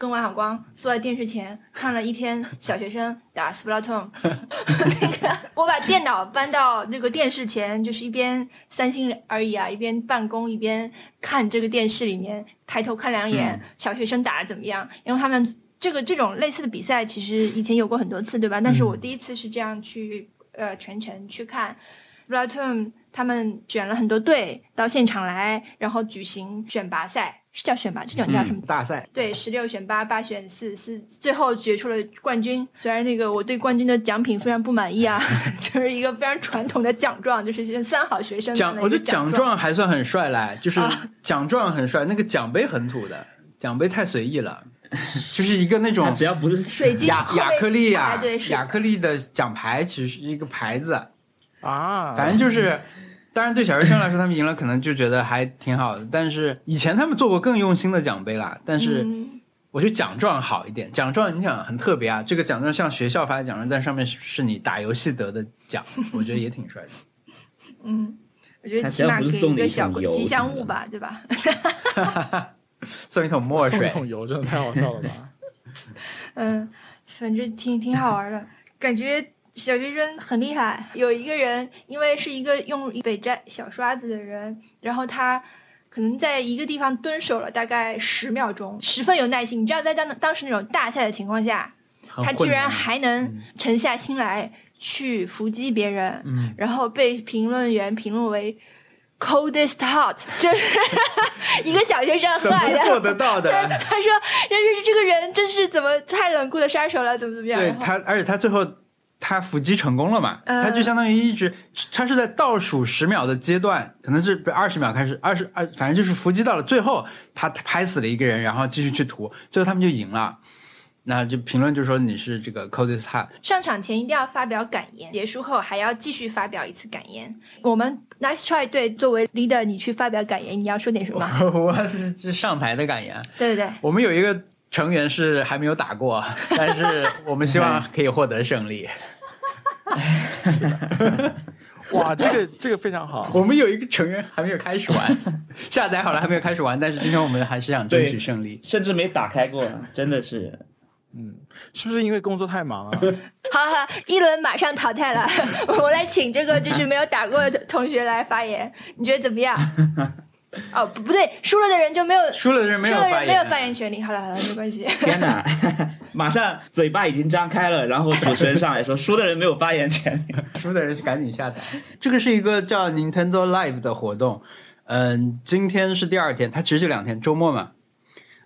跟王小光坐在电视前看了一天小学生打 Splatoon，那个我把电脑搬到那个电视前，就是一边三星而已啊，一边办公一边看这个电视里面抬头看两眼、小学生打的怎么样，因为他们这个这种类似的比赛其实以前有过很多次，对吧？但是我第一次是这样去呃全程去看。Splatoon，他们选了很多队到现场来，然后举行选拔赛，是叫选拔，这种叫什么？大赛对，十六选八，八选四，四最后决出了冠军。虽然那个我对冠军的奖品非常不满意啊，就是一个非常传统的奖状，就是三好学生奖，我觉得奖状。还算很帅嘞，就是啊奖状很帅，那个奖杯很土的，奖杯太随意了，就是一个那种 只要不是水晶亚亚克力呀、啊，对，亚克力的奖牌，其实是一个牌子。啊，反正就是，当然对小学生来说，他们赢了可能就觉得还挺好的。但是以前他们做过更用心的奖杯啦，但是嗯我觉得奖状好一点。奖状你想很特别啊，这个奖状像学校发的奖状，但上面是是你打游戏得的奖，我觉得也挺帅的。嗯，我觉得起码给一个小吉祥物吧，对吧？送一桶墨水，送一桶油真的太好笑了吧？嗯，反正挺挺好玩的，感觉小学生很厉害。有一个人，因为是一个用北斋小刷子的人，然后他可能在一个地方蹲守了大概十秒钟，十分有耐心。你知道，在当当时那种大赛的情况下，他居然还能沉下心来去伏击别人，嗯然后被评论员评论为 coldest hot，就是一个小学生怎喝来的。么做得到的？他说：“就是这个人真是怎么太冷酷的杀手了，怎么怎么样？”对他，而且他最后他伏击成功了嘛？嗯他就相当于一直，他是在倒数十秒的阶段，可能是二十秒开始，二十二，反正就是伏击到了最后，他拍死了一个人，然后继续去屠，最后他们就赢了。那就评论就说你是这个 coldest hot，上场前一定要发表感言，结束后还要继续发表一次感言。我们 Nice Try 队作为 leader，你去发表感言，你要说点什么？我是是上台的感言。对对对，我们有一个成员是还没有打过，但是我们希望 可以获得胜利。哇，这个这个非常好。我们有一个成员还没有开始玩，下载好了还没有开始玩，但是今天我们还是想争取胜利。甚至没打开过，真的是。嗯是不是因为工作太忙啊？好好，一轮马上淘汰了，我来请这个就是没有打过的同学来发言，你觉得怎么样？哦，不不对，输了的人就没有输了的人没有发言，输了的人没有发言权利。好了好了，没关系。天哪，马上嘴巴已经张开了，然后主持人上来说，输的人没有发言权。输的人是赶紧下台。这个是一个叫 Nintendo Live 的活动，嗯，今天是第二天，它其实就两天，周末嘛。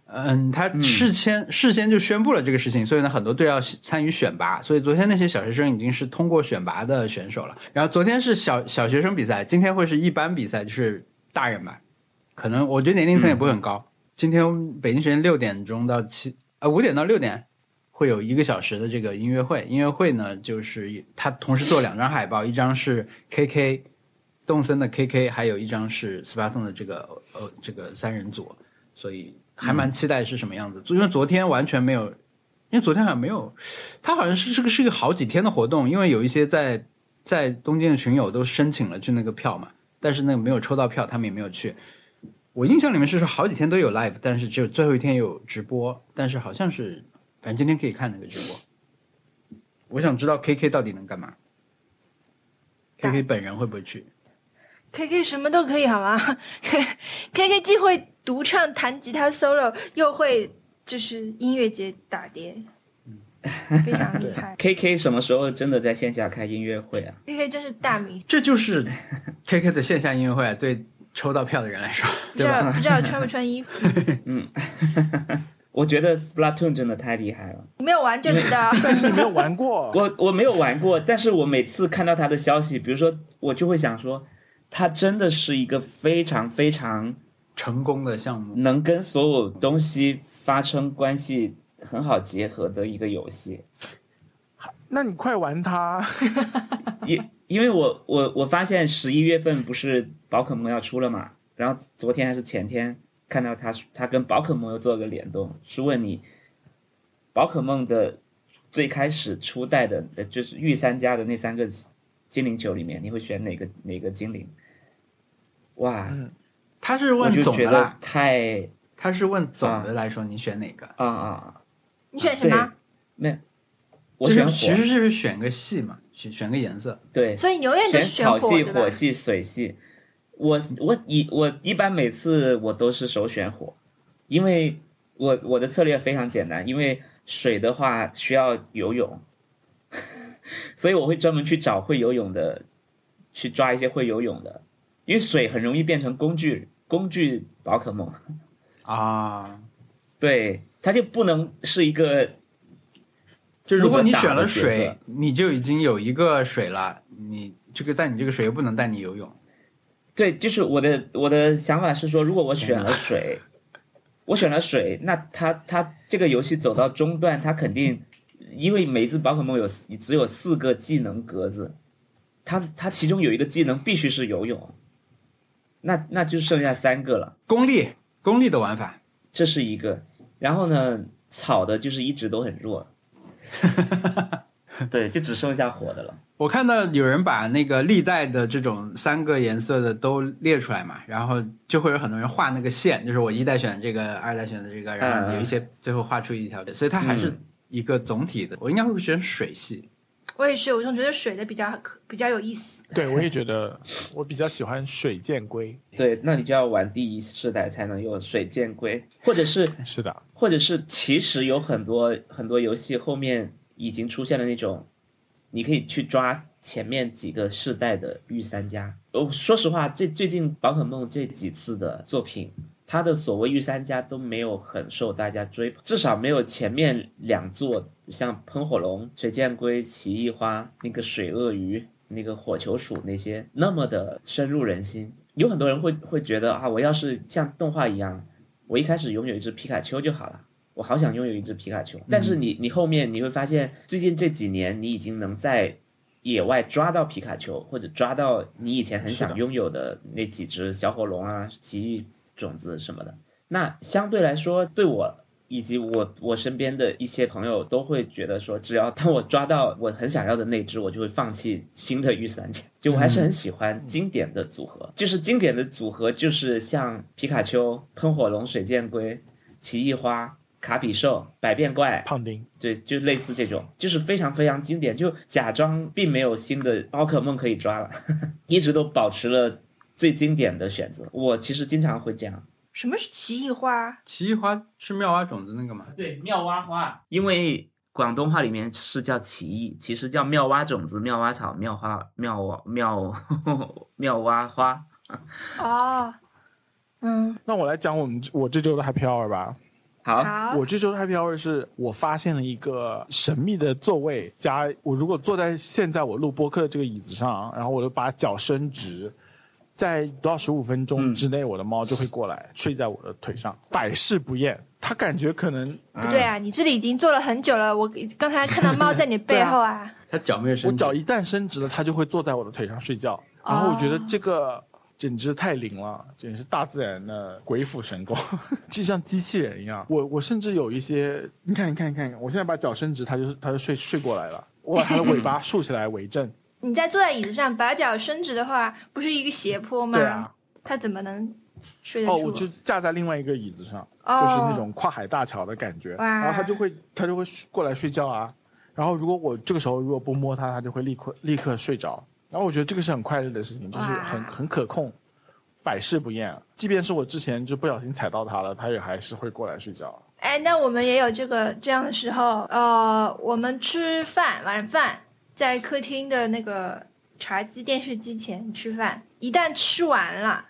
嗯，他事先、事先就宣布了这个事情，所以呢，很多队要参与选拔。所以昨天那些小学生已经是通过选拔的选手了。然后昨天是小小学生比赛，今天会是一般比赛，就是大人吧。可能我觉得年龄层也不会很高。今天北京时间六点钟到七呃五点到六点会有一个小时的这个音乐会。音乐会呢，就是他同时做两张海报，一张是 KK 动森的 KK，还有一张是斯巴通的这个呃这个三人组，所以。还蛮期待是什么样子，因为昨天完全没有，因为昨天好像没有，他好像是这个是一个好几天的活动，因为有一些在在东京的群友都申请了去那个票嘛，但是那个没有抽到票，他们也没有去。我印象里面是说好几天都有 live，但是只有最后一天有直播，但是好像是反正今天可以看那个直播。我想知道 K K 到底能干嘛？K K 本人会不会去？K K 什么都可以好吗？K K 既会。独唱弹吉他 solo，又会就是音乐节打碟，非常厉害。K K 什么时候真的在线下开音乐会啊？K K 真是大迷，这就是 K K 的线下音乐会。对抽到票的人来说，不知道不知道穿不穿衣服。嗯，我觉得 Splatoon 真的太厉害了。你没有玩就知道，但 是你没有玩过。我我没有玩过，但是我每次看到他的消息，比如说我就会想说，他真的是一个非常非常。成功的项目能跟所有东西发生关系很好结合的一个游戏，那你快玩它！因因为我我我发现十一月份不是宝可梦要出了嘛，然后昨天还是前天看到他他跟宝可梦又做了个联动，是问你宝可梦的最开始初代的呃就是御三家的那三个精灵球里面，你会选哪个哪个精灵？哇！他是问总的啦，太他是问总的来说，你选哪个？啊啊！你选什么？没，我选其实就是选个系嘛，选选个颜色。对，所以你永远选草系、火系、水系。我我一我一般每次我都是首选火，因为我我的策略非常简单，因为水的话需要游泳，所以我会专门去找会游泳的，去抓一些会游泳的，因为水很容易变成工具。工具宝可梦 啊，对，它就不能是一个。就如果你选了水，你就已经有一个水了。你这个但你这个水又不能带你游泳。对，就是我的我的想法是说，如果我选了水，我选了水，那它它这个游戏走到中段，它肯定因为每只宝可梦有只有四个技能格子，它它其中有一个技能必须是游泳。那那就剩下三个了，功利功利的玩法，这是一个。然后呢，草的就是一直都很弱，对，就只剩下火的了。我看到有人把那个历代的这种三个颜色的都列出来嘛，然后就会有很多人画那个线，就是我一代选这个，二代选的这个，然后有一些最后画出一条，所以它还是一个总体的。我应该会选水系。我也是，我总觉得水的比较可比较有意思。对，我也觉得我比较喜欢水箭龟。对，那你就要玩第一世代才能用水箭龟，或者是是的，或者是其实有很多很多游戏后面已经出现了那种，你可以去抓前面几个世代的御三家。哦，说实话，这最近宝可梦这几次的作品。它的所谓御三家都没有很受大家追捧，至少没有前面两座像喷火龙、水箭龟、奇异花、那个水鳄鱼、那个火球鼠那些那么的深入人心。有很多人会会觉得啊，我要是像动画一样，我一开始拥有一只皮卡丘就好了，我好想拥有一只皮卡丘。但是你你后面你会发现，最近这几年你已经能在野外抓到皮卡丘，或者抓到你以前很想拥有的那几只小火龙啊、奇异。种子什么的，那相对来说，对我以及我我身边的一些朋友都会觉得说，只要当我抓到我很想要的那只，我就会放弃新的御三家。就我还是很喜欢经典的组合，就是经典的组合，就是像皮卡丘、喷火龙、水箭龟、奇异花、卡比兽、百变怪、胖丁，对，就类似这种，就是非常非常经典，就假装并没有新的宝可梦可以抓了，一直都保持了最经典的选择。我其实经常会这样。什么是奇异花？奇异花是妙蛙种子那个吗？对，妙蛙花，因为广东话里面是叫奇异，其实叫妙蛙种子、妙蛙草、妙花、妙蛙妙妙蛙花。哦，嗯，那我来讲我们我这周的 Happy Hour 吧。好，好，我这周的 Happy Hour 是我发现了一个神秘的座位，加我如果坐在现在我录播客的这个椅子上，然后我就把脚伸直，在不到十五分钟之内，我的猫就会过来睡在我的腿上，百试不厌。它感觉可能不对啊，你这里已经坐了很久了，我刚才看到猫在你 背后啊。它脚没有伸直，我脚一旦伸直了，它就会坐在我的腿上睡觉。然后我觉得这个简直太灵了，简直是大自然的鬼斧神工，就像机器人一样。我我甚至有一些，你看你看你看，我现在把脚伸直，它就它就睡睡过来了。我把它的尾巴 竖起来为证。你在坐在椅子上，把脚伸直的话，不是一个斜坡吗？对啊，它怎么能睡得哦，住？我就架在另外一个椅子上，哦就是那种跨海大桥的感觉。哇然后它就会它就会过来睡觉啊。然后如果我这个时候如果不摸它，它就会立刻立刻睡着。然后我觉得这个是很快乐的事情，就是很很可控，百试不厌。即便是我之前就不小心踩到它了，它也还是会过来睡觉。哎，那我们也有这个这样的时候，呃，我们吃饭晚饭在客厅的那个茶几、电视机前吃饭，一旦吃完了，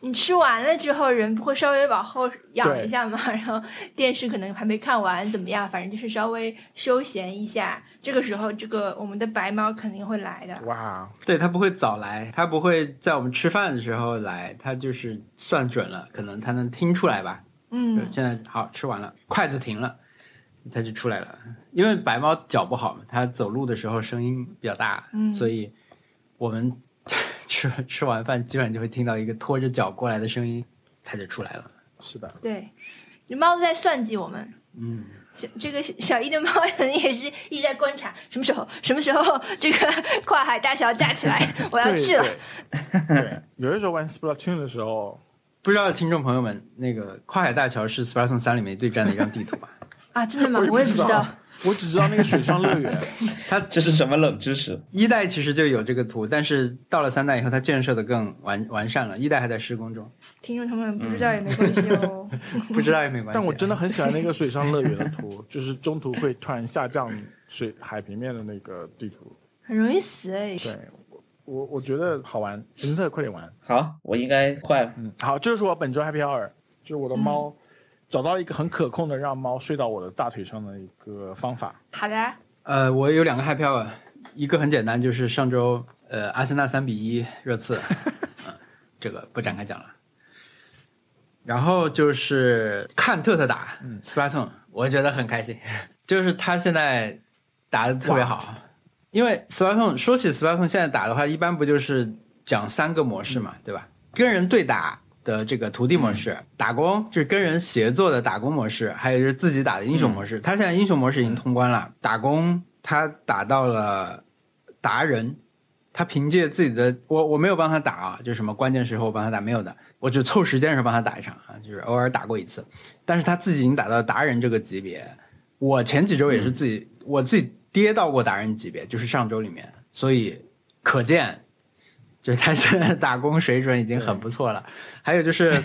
你吃完了之后，人不会稍微往后仰一下吗？然后电视可能还没看完，怎么样？反正就是稍微休闲一下。这个时候，这个我们的白猫肯定会来的。哇，对它不会早来，它不会在我们吃饭的时候来，它就是算准了，可能它能听出来吧。嗯，现在好吃完了，筷子停了，它就出来了。因为白猫脚不好嘛，它走路的时候声音比较大，嗯所以我们吃 吃完饭基本上就会听到一个拖着脚过来的声音，它就出来了。是的，对，猫在算计我们。嗯，小这个小一的猫可能也是一直在观察，什么时候什么时候这个跨海大桥架起来，我要对去了。对对，有的时候玩 Splatoon 的时候，不知道听众朋友们，那个跨海大桥是《Splatoon 三》里面对战的一张地图吧？啊，真的吗？我也不知道。我只知道那个水上乐园。它这是什么冷知识？一代其实就有这个图，但是到了三代以后，它建设的更完完善了。一代还在施工中，听众朋友们不知道也没关系哦。不知道也没关系。但我真的很喜欢那个水上乐园的图，就是中途会突然下降水海平面的那个地图。很容易死哎。对，我我我觉得好玩，林特快点玩。好，我应该快了。嗯，好，这就是我本周 Happy Hour，就是我的猫、找到一个很可控的让猫睡到我的大腿上的一个方法。好的，呃，我有两个 happy hour，一个很简单，就是上周呃阿森纳三比一热刺，嗯，这个不展开讲了。然后就是看特特打嗯 Splatoon，我觉得很开心，就是他现在打的特别好。因为 Splatoon 说起 Splatoon 现在打的话，一般不就是讲三个模式嘛，对吧？跟人对打的这个徒弟模式，打工就是跟人协作的打工模式，还有就是自己打的英雄模式。他现在英雄模式已经通关了，打工他打到了达人，他凭借自己的我我没有帮他打啊，就什么关键时候我帮他打没有的，我就凑时间的时候帮他打一场啊，就是偶尔打过一次，但是他自己已经打到达人这个级别。我前几周也是自己、我自己跌到过达人级别，就是上周里面，所以可见，就是他现在打工水准已经很不错了。还有就是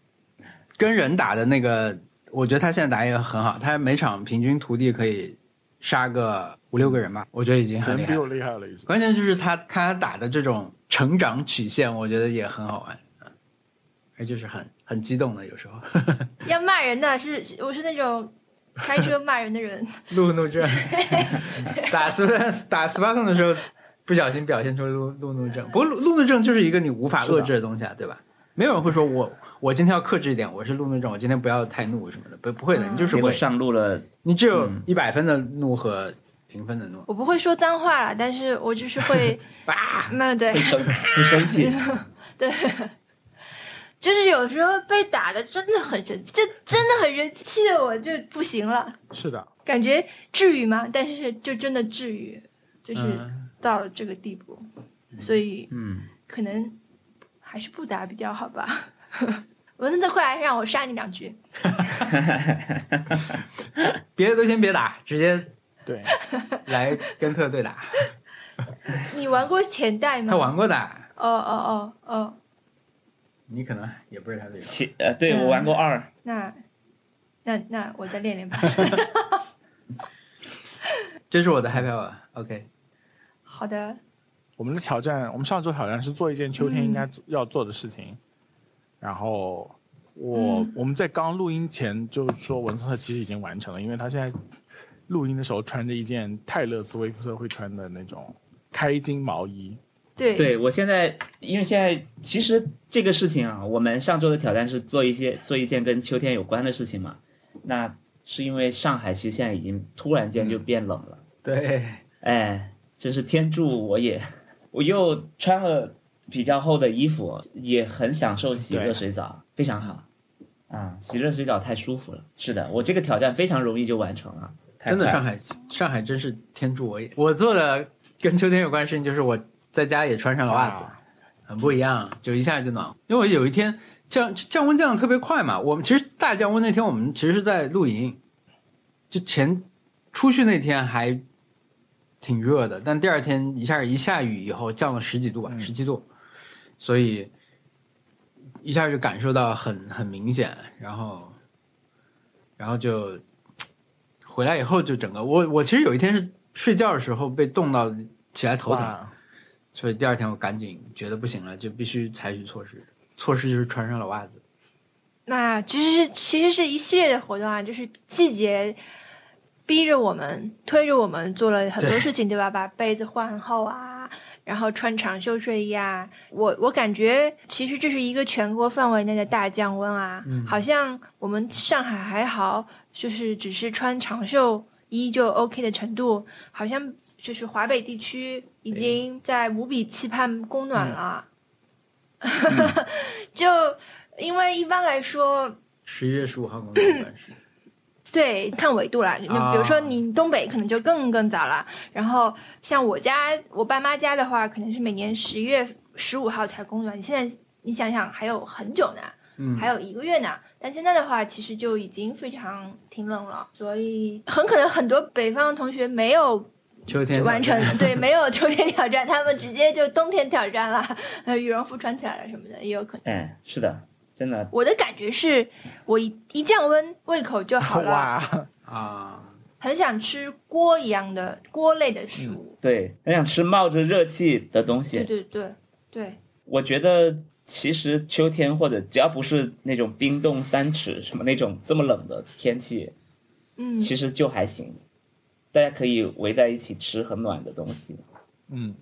跟人打的那个，我觉得他现在打也很好，他每场平均徒弟可以杀个五六个人吧，我觉得已经可很厉害比我厉害了一次。关键就是他看他打的这种成长曲线，我觉得也很好玩，嗯，而就是很很激动的，有时候 要骂人的是我是那种开车骂人的人。路怒症。打斯打斯巴痛的时候，不小心表现出路路怒症。不过路路怒症就是一个你无法遏制的东西啊，对吧？没有人会说我我今天要克制一点，我是路怒症，我今天不要太怒什么的，不不会的，你就是会，上路了，你只有嗯一百分的怒和平分的怒。我不会说脏话了，但是我就是会，啊，那对会，生会生气。对，就是有时候被打的真的很生气，就真的很生气，气的我就不行了。是的，感觉至于吗？但是就真的至于，就是嗯到了这个地步，所以嗯，可能还是不打比较好吧。文森特，快来让我杀你两局！别的都先别打，直接对，来跟特对打。你玩过前代吗？他玩过的，哦哦哦哦，你可能也不是他对手。其呃，对嗯我玩过二，那那那我再练练吧。这是我的 happy hour，OK。好的，我们的挑战，我们上周挑战是做一件秋天应该做要做的事情。然后我、嗯。我们在刚录音前就说文森特其实已经完成了，因为他现在录音的时候穿着一件泰勒斯威夫特会穿的那种开襟毛衣。对。对我现在，因为现在其实这个事情啊，我们上周的挑战是做一些做一件跟秋天有关的事情嘛。那是因为上海其实现在已经突然间就变冷了，对，哎，真是天助我也！我又穿了比较厚的衣服，也很享受洗热水澡，非常好。啊，洗热水澡太舒服了。是的，我这个挑战非常容易就完成了。了真的上海，上海真是天助我也。我做的跟秋天有关的事情，就是我在家也穿上了袜子，啊很不一样，就一下就暖和。因为我有一天降降温降的特别快嘛，我们其实大降温那天我们其实是在露营，就前出去那天还挺热的，但第二天一下一下雨以后降了十几度吧，嗯十七度，所以一下就感受到很很明显，然后然后就回来以后就整个我我其实有一天是睡觉的时候被冻到起来头疼。所以第二天我赶紧觉得不行了，就必须采取措施。措施就是穿上了袜子。那其实是其实是一系列的活动啊，就是季节逼着我们、推着我们做了很多事情，对吧？把被子换厚啊，然后穿长袖睡衣啊。我我感觉其实这是一个全国范围内的大降温啊，嗯好像我们上海还好，就是只是穿长袖衣就 OK 的程度，好像就是华北地区已经在无比期盼供暖了。就因为一般来说，十一月十五号工作关系。对，看纬度啦。啊比如说你东北可能就更更早了，然后像我家我爸妈家的话，可能是每年十月十五号才供暖。你现在你想想还有很久呢，嗯，还有一个月呢。但现在的话，其实就已经非常挺冷了，所以很可能很多北方的同学没有秋天完成，对，没有秋天挑战，他们直接就冬天挑战了，呃，羽绒服穿起来了什么的，也有可能。哎，是的，真的，我的感觉是，我一一降温，胃口就好了。哇，啊，很想吃锅一样的锅类的食物。对，很想吃冒着热气的东西。对对对对，我觉得其实秋天或者只要不是那种冰冻三尺什么那种这么冷的天气，嗯，其实就还行。大家可以围在一起吃很暖的东西。嗯，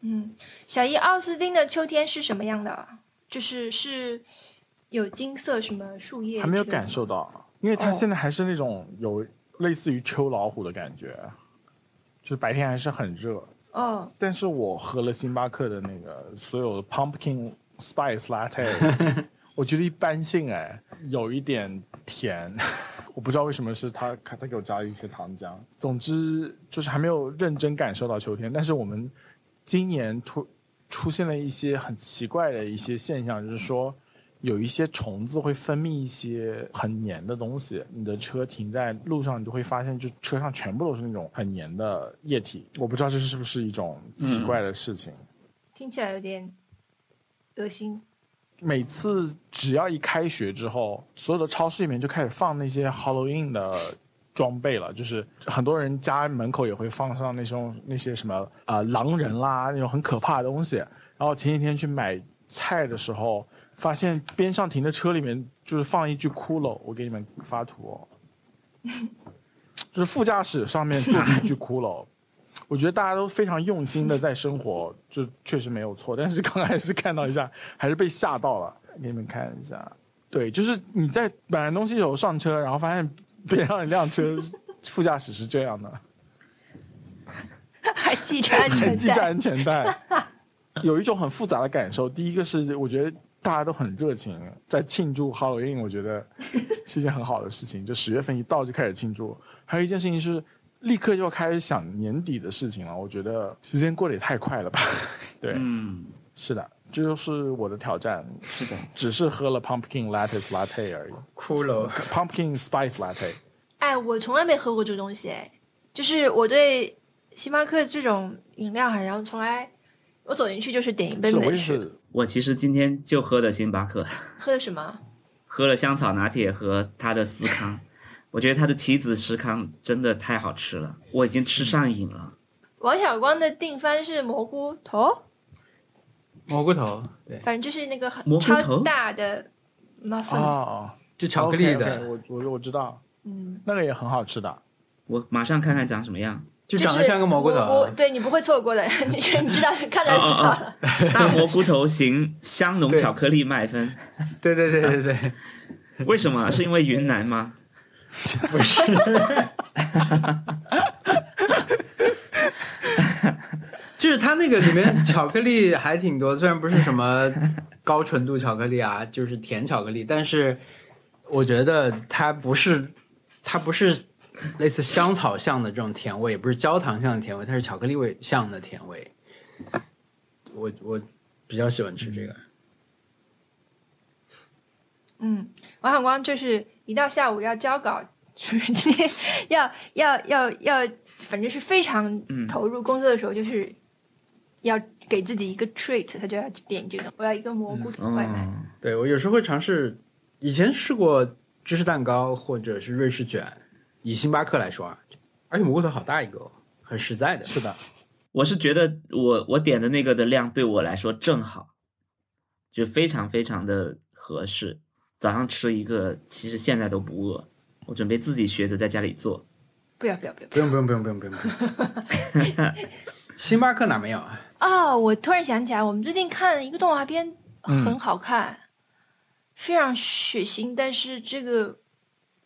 嗯，小伊奥斯汀的秋天是什么样的？就是是有金色什么树叶？还没有感。受到，因为它哦现在还是那种有类似于秋老虎的感觉，就是白天还是很热。哦，但是我喝了星巴克的那个所有的 pumpkin spice latte，我觉得一般性哎，有一点甜，我不知道为什么是他他他给我加了一些糖浆。总之就是还没有认真感受到秋天，但是我们今年出出现了一些很奇怪的一些现象，就是说。有一些虫子会分泌一些很黏的东西，你的车停在路上，你就会发现，就车上全部都是那种很黏的液体。我不知道这是不是一种奇怪的事情。听起来有点恶心。每次只要一开学之后，所有的超市里面就开始放那些 Halloween 的装备了，就是很多人家门口也会放上那种那些什么啊、呃狼人啦那种很可怕的东西。然后前几天去买菜的时候，发现边上停的车里面就是放一具骷髅，我给你们发图哦，就是副驾驶上面坐着一具骷髅。我觉得大家都非常用心的在生活，就确实没有错。但是刚开始看到一下，还是被吓到了。给你们看一下，对，就是你在买完东西以后上车，然后发现边上一辆车副驾驶是这样的，还系着安全带 系着。安全带，有一种很复杂的感受。第一个是我觉得大家都很热情，在庆祝 Halloween，我觉得是一件很好的事情。就十月份一到就开始庆祝。还有一件事情是，立刻就要开始想年底的事情了。我觉得时间过得也太快了吧？对，嗯，是的，这就是我的挑战。是的，只是喝了 Pumpkin Lattice Latte 而已骷髅，，Pumpkin Spice Latte。哎，我从来没喝过这个东西，哎，就是我对星巴克这种饮料，好像从来我走进去就是点一杯美式。我其实今天就喝的星巴克，喝的什么？喝了香草拿铁和它的司康，我觉得它的提子司康真的太好吃了，我已经吃上瘾了。王小光的定番是蘑菇头，蘑菇头，对，反正就是那个很超大的 muffin。哦，就巧克力的，我我我知道，嗯，那个也很好吃的。我马上看看长什么样，就长得像个蘑菇头。对你不会错过的，你你知道，看着就知道了。大蘑菇头型香浓巧克力麦芬，对对对对对，为什么？是因为云南吗？不是，就是它那个里面巧克力还挺多，虽然不是什么 高纯度巧克力啊，就是甜巧克力，但是我觉得它不是，它不是类似香草像的这种甜味，也不是焦糖像的甜味，它是巧克力味像的甜味。我我比较喜欢吃这个。嗯，王小光就是一到下午要交稿，就是今天要要要要，反正是非常投入工作的时候，就是要给自己一个 treat，他就要点这个，我要一个蘑菇头外卖。哦，对我有时候会尝试，以前试过芝士蛋糕或者是瑞士卷，以星巴克来说啊，而且蘑菇头好大一个哦，很实在的。是的，我是觉得我我点的那个的量对我来说正好，就非常非常的合适。早上吃一个，其实现在都不饿。我准备自己学着在家里做。不要不要不要！不用不用不用不用不用不用。星巴克哪没有啊？哦，我突然想起来，我们最近看了一个动画片，很好看，非常血腥，但是这个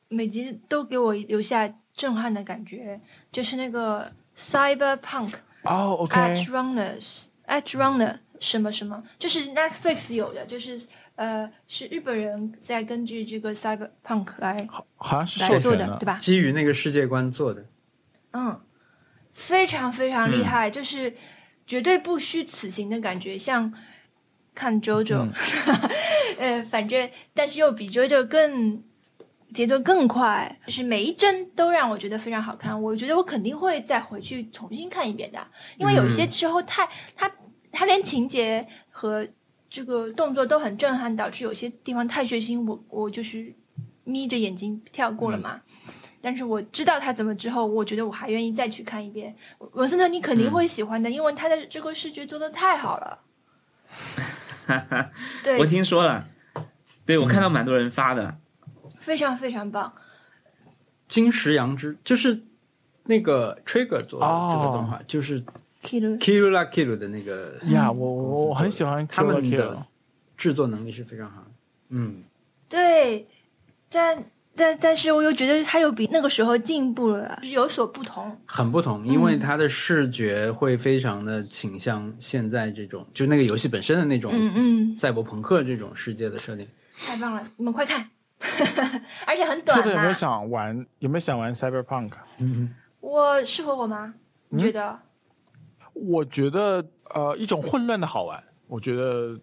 每集都给我留下震撼的感觉，就是那个 Cyberpunk 哦 OK，Edge Runners Edge Runner 什么什么，就是 Netflix 有的，就是呃是日本人在根据这个 Cyberpunk 来好好像是来做的，授权的对，吧？基于那个世界观做的。嗯，非常非常厉害，就是绝对不虚此行的感觉，像看 JoJo，、呃，反正但是又比 JoJo 更节奏更快，就是每一帧都让我觉得非常好看。我觉得我肯定会再回去重新看一遍的，因为有些时候太它它连情节和这个动作都很震撼，导致有些地方太血腥，我我就是眯着眼睛跳过了嘛。但是我知道他怎么之后，我觉得我还愿意再去看一遍。文森特，你肯定会喜欢的，因为他的这个视觉做的太好了。对我，听说了，对我看到蛮多人发的。非常非常棒。金石羊之就是那个 Trigger 做的哦这个动画，就是 Kilo，Kiru la Kiru 的那个呀，我我我很喜欢他们的制作能力是非常好的。嗯，对，但但但是我又觉得他又比那个时候进步了，就是有所不同。很不同，因为它的视觉会非常的倾向现在这种，就那个游戏本身的那种嗯嗯，赛博朋克这种世界的设定。太棒了，你们快看，而且很短兔子有没有。想玩？有没有想玩 Cyberpunk？嗯我适合我吗？你觉得？我觉得呃，一种混乱的好玩，我觉得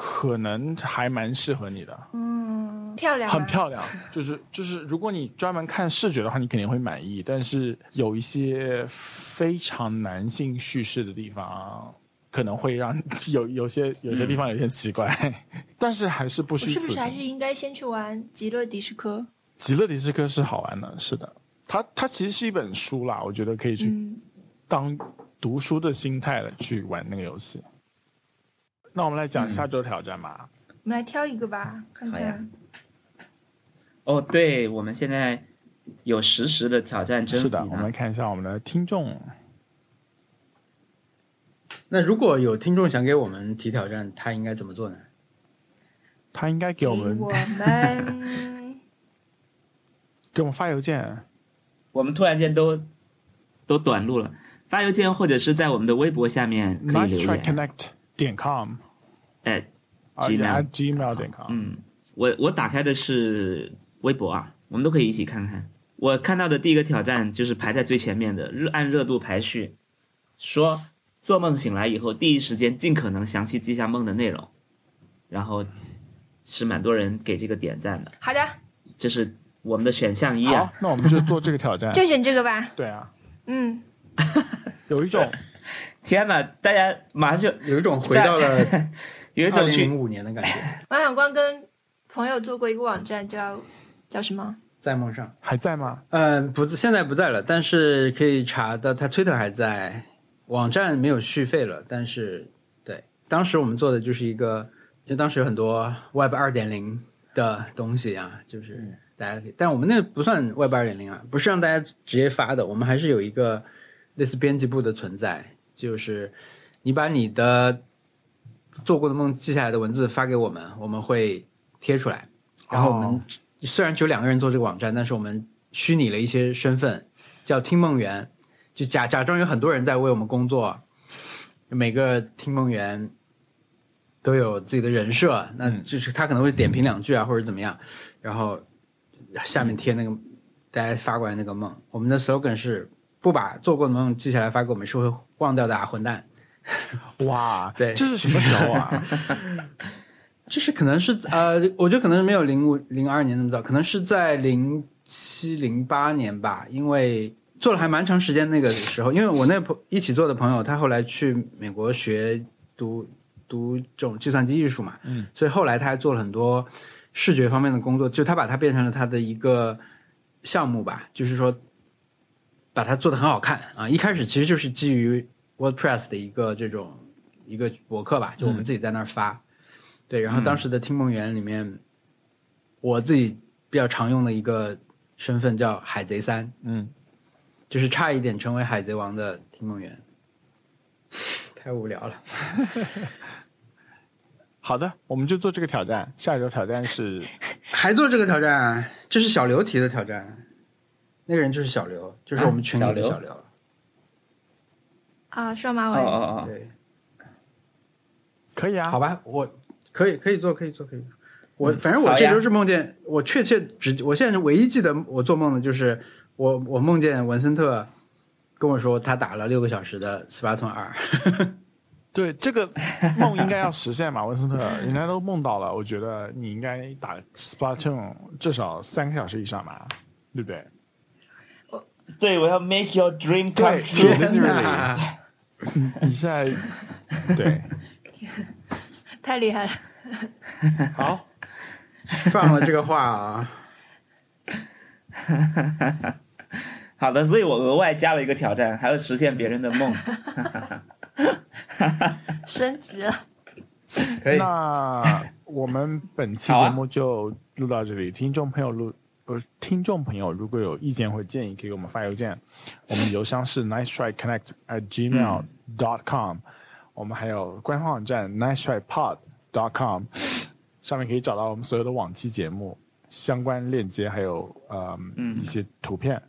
可能还蛮适合你的，嗯，漂亮，很。漂亮。就是就是，如果你专门看视觉的话，你肯定会满意。但是有一些非常男性叙事的地方，可能会让 有有些有些地方有些奇怪，但是还是不我虚此是不是还是。应该先去玩《极乐迪斯科》？极乐迪斯科是好玩的，是的。它它其实是一本书啦，我觉得可以去嗯，当读书的心态来去玩那个游戏。那我们来讲下周挑战吧。我们来挑一个吧，看看。哦，对，我们现在有实时的挑战征集是的，我们来。看一下我们的听众。那如果有听众想给我们提挑战，他应该怎么做呢？他应该给我们我们 给我们发邮件，我们突然间都都短路了，发邮件或者是在我们的微博下面可以 nice 留 try 言。connect 点 com。哎，gmail gmail.com。嗯，我我打开的是微博啊，我们都可以一起看看。我看到的第一个挑战就是排在最前面的，热按热度排序，说做梦醒来以后第一时间尽可能详细记下梦的内容，然后是蛮多人给这个点赞的，好的，这是我们的选项一啊。，那我们就做这个挑战。就选这个吧。对啊，嗯，有一种 天哪，大家马上就有一种回到了 有一种零零五年的感觉，王小光跟朋友做过一个网站叫叫什么？在梦上。还在吗？嗯，不，现在不在了，但是可以查的，他 Twitter 还在，网站没有续费了，但是对，当时我们做的就是一个，因为当时有很多 Web 二点零的东西啊，就是大家可以，但我们那个不算 Web 二点零啊，不是让大家直接发的，我们还是有一个类似编辑部的存在，就是你把你的做过的梦记下来的文字发给我们，我们会贴出来，然后我们哦虽然只有两个人做这个网站，但是我们虚拟了一些身份，叫听梦员，就假假装有很多人在为我们工作，每个听梦员都有自己的人设，那就是他可能会点评两句啊，或者怎么样，然后下面贴那个大家发过来那个梦。我们的 slogan 是不把做过的梦记下来发给我们，是会忘掉的啊，混蛋。哇，对这是什么时候啊？这是可能是呃，我觉得可能没有零五零二年那么早，可能是在零七零八年吧，因为做了还蛮长时间那个时候，因为我那朋一起做的朋友，他后来去美国学读读这种计算机艺术嘛，嗯，所以后来他还做了很多视觉方面的工作，就他把它变成了他的一个项目吧，就是说把它做的很好看啊。一开始其实就是基于 WordPress 的一个这种一个博客吧，就我们自己在那儿发。对，然后当时的听梦园里面，我自己比较常用的一个身份叫海贼三，嗯，就是差一点成为海贼王的听梦园。太无聊了。好的，我们就做这个挑战。下一周挑战是还做这个挑战，这是小刘提的挑战。那个人就是小刘，就是我们群里的啊小小刘。啊，双马哦尾。哦哦，对，可以啊，好吧，我可以可以做，可以做，可以做。我嗯反正我这周是梦见，我确切只，我现在唯一记得我做梦的就是我我梦见文森特跟我说他打了六个小时的斯巴顿二。对这个梦应该要实现嘛，文森特，人家都梦到了，我觉得你应该打 Splatoon 至少三个小时以上吧，对不对？对，我要 make your dream come true。天哪！你现在对太厉害了！好，放了这个话啊，好的，所以我额外加了一个挑战，还要实现别人的梦。升级了。可以。那我们本期节目就录到这里。听众朋友录呃，听众朋友如果有意见或建议，可以给我们发邮件。我们邮箱是 nice try connect at gmail dot com，、我们还有官方网站 nice try pod dot com，上面可以找到我们所有的往期节目相关链接，还有呃、一些图片。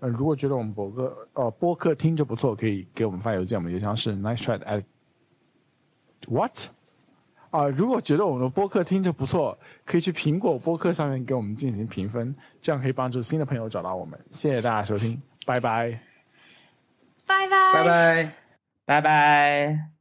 呃，如果觉得我们博客呃播客听着不错，可以给我们发邮件，我们邮箱是 nice try at what 啊、如果觉得我们的播客听着不错，可以去苹果播客上面给我们进行评分，这样可以帮助新的朋友找到我们。谢谢大家收听，拜拜。拜拜。拜拜。拜拜。